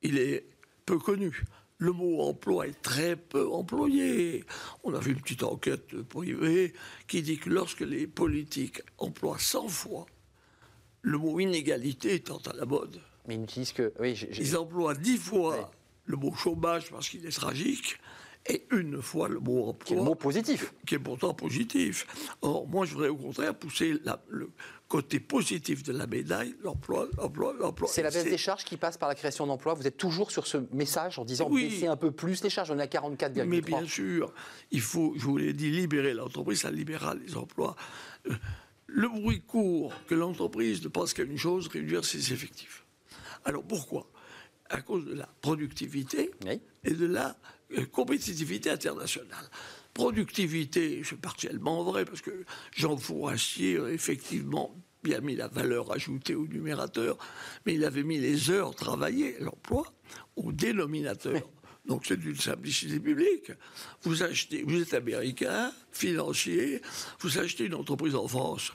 il est peu connu. Le mot emploi est très peu employé. On a vu une petite enquête privée qui dit que lorsque les politiques emploient 100 fois, le mot inégalité étant à la mode. Mais ils n'utilisent que. Oui, Ils emploient 10 fois le mot chômage parce qu'il est tragique, et une fois le mot emploi. Qui est le mot positif. Qui est pourtant positif. Or, moi, je voudrais au contraire pousser le côté positif de la médaille, l'emploi, l'emploi, l'emploi. C'est la baisse des charges qui passe par la création d'emplois. Vous êtes toujours sur ce message en disant oui. baisser un peu plus les charges. On est à 44,3. Mais bien sûr, il faut, je vous l'ai dit, libérer l'entreprise, ça libérera les emplois. Euh, le bruit court que l'entreprise ne pense qu'à une chose, réduire ses effectifs. Alors pourquoi? À cause de la productivité et de la euh, compétitivité internationale. Productivité, c'est partiellement vrai, parce que Jean Fourassier effectivement bien mis la valeur ajoutée au numérateur, mais il avait mis les heures travaillées, l'emploi, au dénominateur. Donc c'est une simplicité publique. Vous achetez, vous êtes américain, financier, vous achetez une entreprise en France.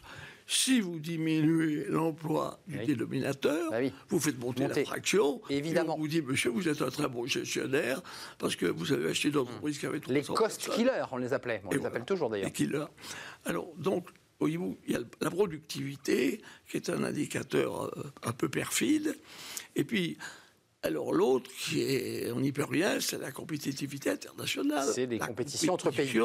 Si vous diminuez l'emploi du dénominateur, bah vous faites monter, la fraction. Évidemment. on vous dit, monsieur, vous êtes un très bon gestionnaire parce que vous avez acheté une entreprise qui avait Les cost killers, on les appelait. On les appelle toujours d'ailleurs. Les killers. Alors, donc, il y a la productivité, qui est un indicateur euh, un peu perfide. Et puis, alors l'autre, qui est, on n'y peut rien, c'est la compétitivité internationale. C'est des compétitions entre pays.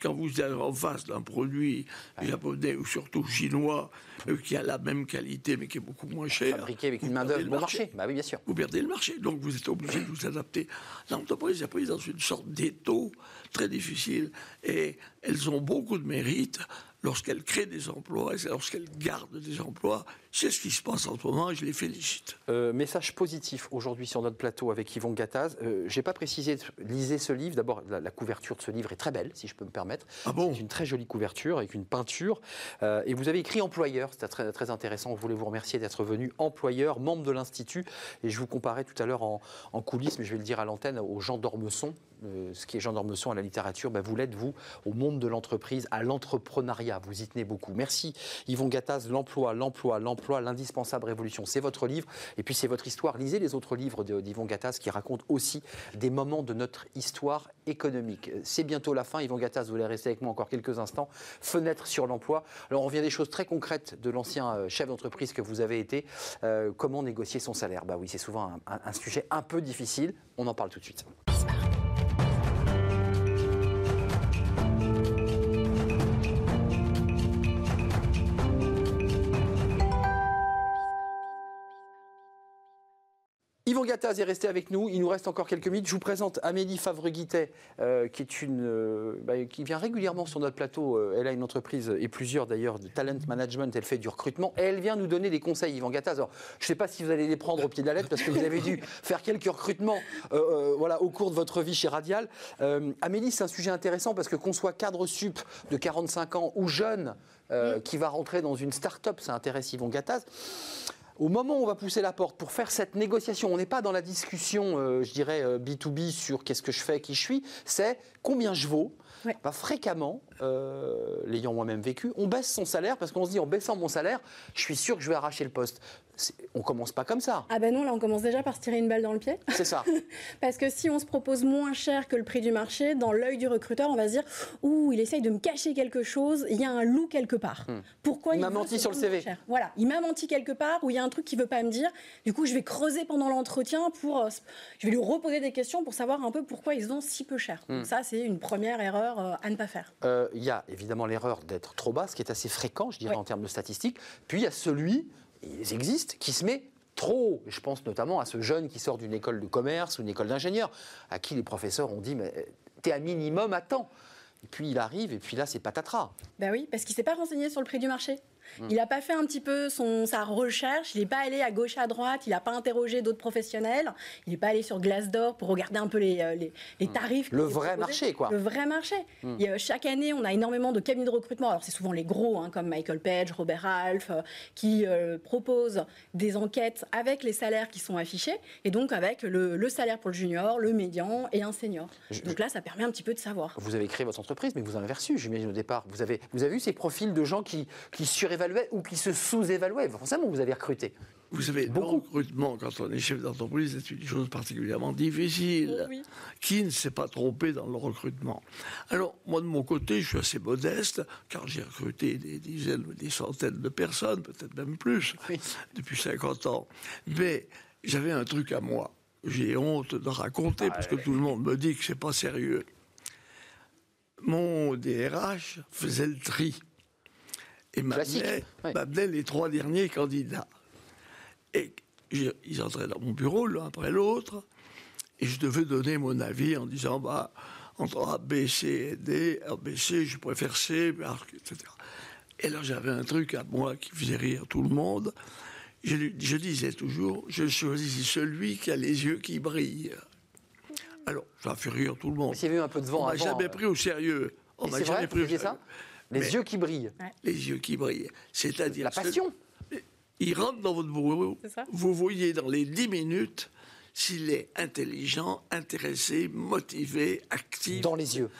Quand vous êtes en face d'un produit japonais ou surtout chinois euh, qui a la même qualité mais qui est beaucoup moins cher. Fabriqué avec une main-d'œuvre bon marché. Bah oui, bien sûr. Vous perdez le marché. Donc vous êtes obligé de vous adapter. L'entreprise est prise dans une sorte d'étau très difficile et elles ont beaucoup de mérite lorsqu'elle crée des emplois et lorsqu'elle garde des emplois. C'est ce qui se passe en ce moment et je les félicite. Euh, message positif aujourd'hui sur notre plateau avec Yvon Gattaz. Euh, je n'ai pas précisé, lisez ce livre. D'abord, la, couverture de ce livre est très belle, si je peux me permettre. Ah bon? C'est une très jolie couverture avec une peinture. Euh, et vous avez écrit employeur, c'était très, très intéressant. Je voulais vous remercier d'être venu. Employeur, membre de l'Institut. Et je vous comparais tout à l'heure en, coulisses, mais je vais le dire à l'antenne, aux Jean d'Ormesson. ce qui est Jean d'Ormesson à la littérature, ben, vous l'êtes, vous, au monde de l'entreprise, à l'entrepreneuriat vous y tenez beaucoup. Merci Yvon Gattaz, l'emploi, l'emploi, l'emploi, l'indispensable révolution. C'est votre livre et puis c'est votre histoire. Lisez les autres livres d'Yvon Gattaz qui racontent aussi des moments de notre histoire économique. C'est bientôt la fin. Yvon Gattaz, vous voulez rester avec moi encore quelques instants. Fenêtre sur l'emploi. Alors on vient des choses très concrètes de l'ancien euh, chef d'entreprise que vous avez été. Euh, comment négocier son salaire? Bah oui, c'est souvent un sujet un peu difficile. On en parle tout de suite. Yvon Gattaz est resté avec nous. Il nous reste encore quelques minutes. Je vous présente Amélie Favre-Guittet, euh, qui, est une, euh, bah, qui vient régulièrement sur notre plateau. Euh, elle a une entreprise, et plusieurs d'ailleurs, de talent management. Elle fait du recrutement. Et elle vient nous donner des conseils, Yvan Gattaz. Alors, je ne sais pas si vous allez les prendre au pied de la lettre, parce que vous avez dû [LAUGHS] faire quelques recrutements voilà, au cours de votre vie chez Radial. Amélie, c'est un sujet intéressant, parce que qu'on soit cadre sup de 45 ans ou jeune, qui va rentrer dans une start-up, ça intéresse Yvon Gattaz. Au moment où on va pousser la porte pour faire cette négociation, on n'est pas dans la discussion, euh, je dirais, B2B euh, sur qu'est-ce que je fais, qui je suis, c'est combien je vaux. Bah, fréquemment, euh, l'ayant moi-même vécu, on baisse son salaire parce qu'on se dit en baissant mon salaire, je suis sûr que je vais arracher le poste on commence pas comme ça. Ah ben non, là on commence déjà par se tirer une balle dans le pied. C'est ça. [LAUGHS] Parce que si on se propose moins cher que le prix du marché, dans l'œil du recruteur, on va se dire ouh, il essaye de me cacher quelque chose, il y a un loup quelque part. Hmm. Pourquoi il, m'a menti sur le CV Voilà, il m'a menti quelque part ou il y a un truc qu'il veut pas me dire. Du coup, je vais creuser pendant l'entretien pour euh, je vais lui reposer des questions pour savoir un peu pourquoi ils ont si peu cher. Hmm. ça, c'est une première erreur euh, à ne pas faire. Euh, il y a évidemment l'erreur d'être trop bas, ce qui est assez fréquent, je dirais en termes de statistiques. Puis il y a celui ils existent, qui se met trop. Je pense notamment à ce jeune qui sort d'une école de commerce ou une école d'ingénieur, à qui les professeurs ont dit Mais t'es un minimum à temps. Et puis il arrive, et puis là, c'est patatras. Ben oui, parce qu'il s'est pas renseigné sur le prix du marché. Hmm. Il n'a pas fait un petit peu son, sa recherche, il n'est pas allé à gauche, à droite, il n'a pas interrogé d'autres professionnels, il n'est pas allé sur Glassdoor pour regarder un peu les, euh, les, les tarifs. Hmm. Le qui étaient vrai proposés. marché, quoi. Le vrai marché. Y a- chaque année, on a énormément de cabinets de recrutement. Alors, c'est souvent les gros, hein, comme Michael Page, Robert Ralph, euh, qui euh, proposent des enquêtes avec les salaires qui sont affichés, et donc avec le, le salaire pour le junior, le médian et un senior. Je- Donc là, ça permet un petit peu de savoir. Vous avez créé votre entreprise, mais vous en avez reçu, j'imagine, au départ. Vous avez, vous avez eu ces profils de gens qui, qui surévaluaient ou qui se sous-évaluaient. Forcément, vous avez recruté. Vous savez, le Beaucoup. recrutement, quand on est chef d'entreprise, c'est une chose particulièrement difficile. Oui. Qui ne s'est pas trompé dans le recrutement Alors, moi, de mon côté, je suis assez modeste, car j'ai recruté des dizaines ou des centaines de personnes, peut-être même plus, Oui. depuis 50 ans. Mais j'avais un truc à moi. J'ai honte de raconter, parce que tout le monde me dit que c'est pas sérieux. Mon DRH faisait le tri. Et ouais. m'amenait les trois derniers candidats. Et je- ils entraient dans mon bureau l'un après l'autre, et je devais donner mon avis en disant bah, entre A, B, C et D, A, B, C, je préfère C, etc. Et là, j'avais un truc à moi qui faisait rire tout le monde. Je, disais toujours je choisis celui qui a les yeux qui brillent. Alors, ça a fait rire tout le monde. S'il y avait eu un peu de vent On m'a jamais euh, pris au sérieux. On m'a jamais pris au sérieux. ça? Les Mais- yeux qui brillent. Les yeux qui brillent. C'est-à-dire. La ce- passion. il rentre dans votre bureau, vous voyez dans les 10 minutes s'il est intelligent, intéressé, motivé, actif. Dans les yeux.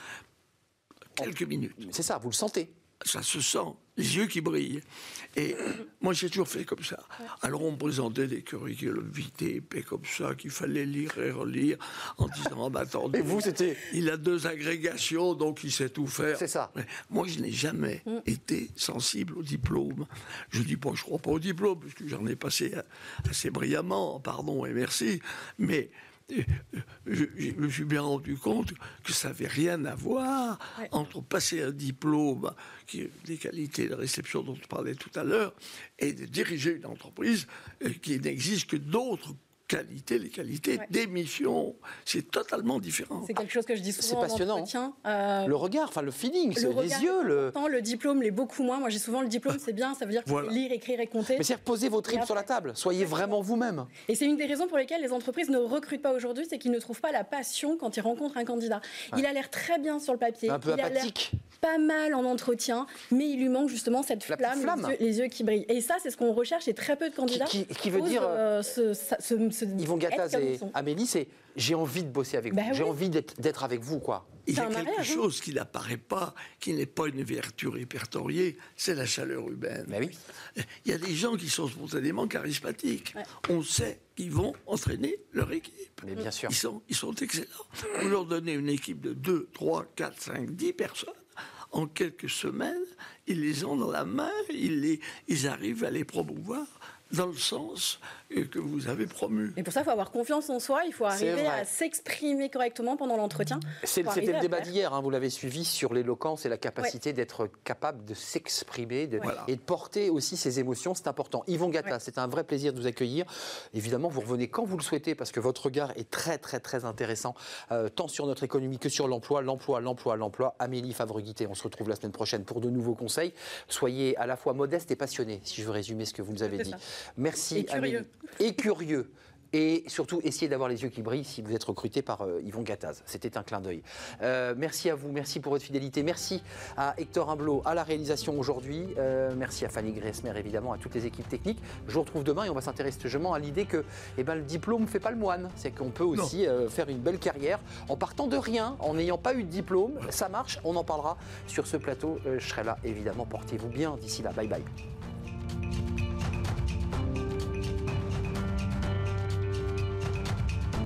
quelques minutes. C'est ça, vous le sentez. Ça se sent, les yeux qui brillent. Et [CLEARS THROAT] moi, j'ai toujours fait comme ça. Alors, on me présentait des curriculums vitae, épais comme ça, qu'il fallait lire et relire, en disant, ah, bah, attendez, Et vous, c'était- Il a deux agrégations, donc il sait tout faire. C'est ça. Mais moi, je n'ai jamais été sensible au diplôme. Je dis pas que je crois pas au diplôme, parce que j'en ai passé assez brillamment, pardon et merci, mais euh, je, je me suis bien rendu compte que ça n'avait rien à voir Ouais. entre passer un diplôme, qui des qualités de réception dont on parlait tout à l'heure, et de diriger une entreprise euh, qui n'existe que d'autres qualités, les qualités Ouais. d'émission. C'est totalement différent. C'est quelque chose que je dis C'est souvent en passionnant. Euh, Le regard, enfin le feeling, le c'est les regard yeux. Le... important, le diplôme l'est beaucoup moins. Moi, j'ai souvent le diplôme, c'est bien, ça veut dire que Voilà. lire, écrire et compter. Mais c'est reposer vos tripes sur la table. Soyez vraiment vous-même. Et c'est une des raisons pour lesquelles les entreprises ne recrutent pas aujourd'hui, c'est qu'ils ne trouvent pas la passion quand ils rencontrent un candidat. Il a l'air très bien sur le papier, Un peu il a l'air apathique. pas mal en entretien, mais il lui manque justement cette La flamme. Les, yeux, les yeux qui brillent. Et ça, c'est ce qu'on recherche et très peu de candidats. qui- qui veut osent, dire, euh, ce- ça- ce- ce- Yvon Gattaz et. Amélie, c'est j'ai envie de bosser avec Bah vous. J'ai oui. envie d'être avec vous, quoi. Il y a quelque mariage, hein. chose qui n'apparaît pas, qui n'est pas une vertu répertoriée, c'est la chaleur humaine. Ben oui. Il y a des gens qui sont spontanément charismatiques. Ouais. On sait qu'ils vont entraîner leur équipe. Mais bien sûr. Ils sont, ils sont excellents. Vous leur donnez une équipe de 2, 3, 4, 5, 10 personnes. En quelques semaines, ils les ont dans la main, ils, les, ils arrivent à les promouvoir dans le sens que vous avez promu. Et pour ça, il faut avoir confiance en soi, il faut arriver à s'exprimer correctement pendant l'entretien. C'était le débat d'hier, hein, vous l'avez suivi, sur l'éloquence et la capacité d'être capable de s'exprimer de- Voilà. et de porter aussi ses émotions, c'est important. Yvon Gatta, Ouais. c'est un vrai plaisir de vous accueillir. Évidemment, vous revenez quand vous le souhaitez, parce que votre regard est très très très intéressant, euh, tant sur notre économie que sur l'emploi, l'emploi, l'emploi, l'emploi. Amélie Favreguité, on se retrouve la semaine prochaine pour de nouveaux conseils. Soyez à la fois modeste et passionné, si je veux résumer ce que vous nous avez dit. ça. Merci Et curieux. Amélie. Et curieux. Et surtout, essayez d'avoir les yeux qui brillent si vous êtes recruté par euh, Yvon Gattaz. C'était un clin d'œil. Euh, merci à vous, merci pour votre fidélité. Merci à Hector Imblot à la réalisation aujourd'hui. Euh, merci à Fanny Gressmer, évidemment, à toutes les équipes techniques. Je vous retrouve demain et on va s'intéresser justement à l'idée que eh ben, le diplôme ne fait pas le moine. C'est qu'on peut aussi euh, faire une belle carrière en partant de rien, en n'ayant pas eu de diplôme. Ça marche, on en parlera sur ce plateau. Euh, je serai là, évidemment. Portez-vous bien. D'ici là, bye bye.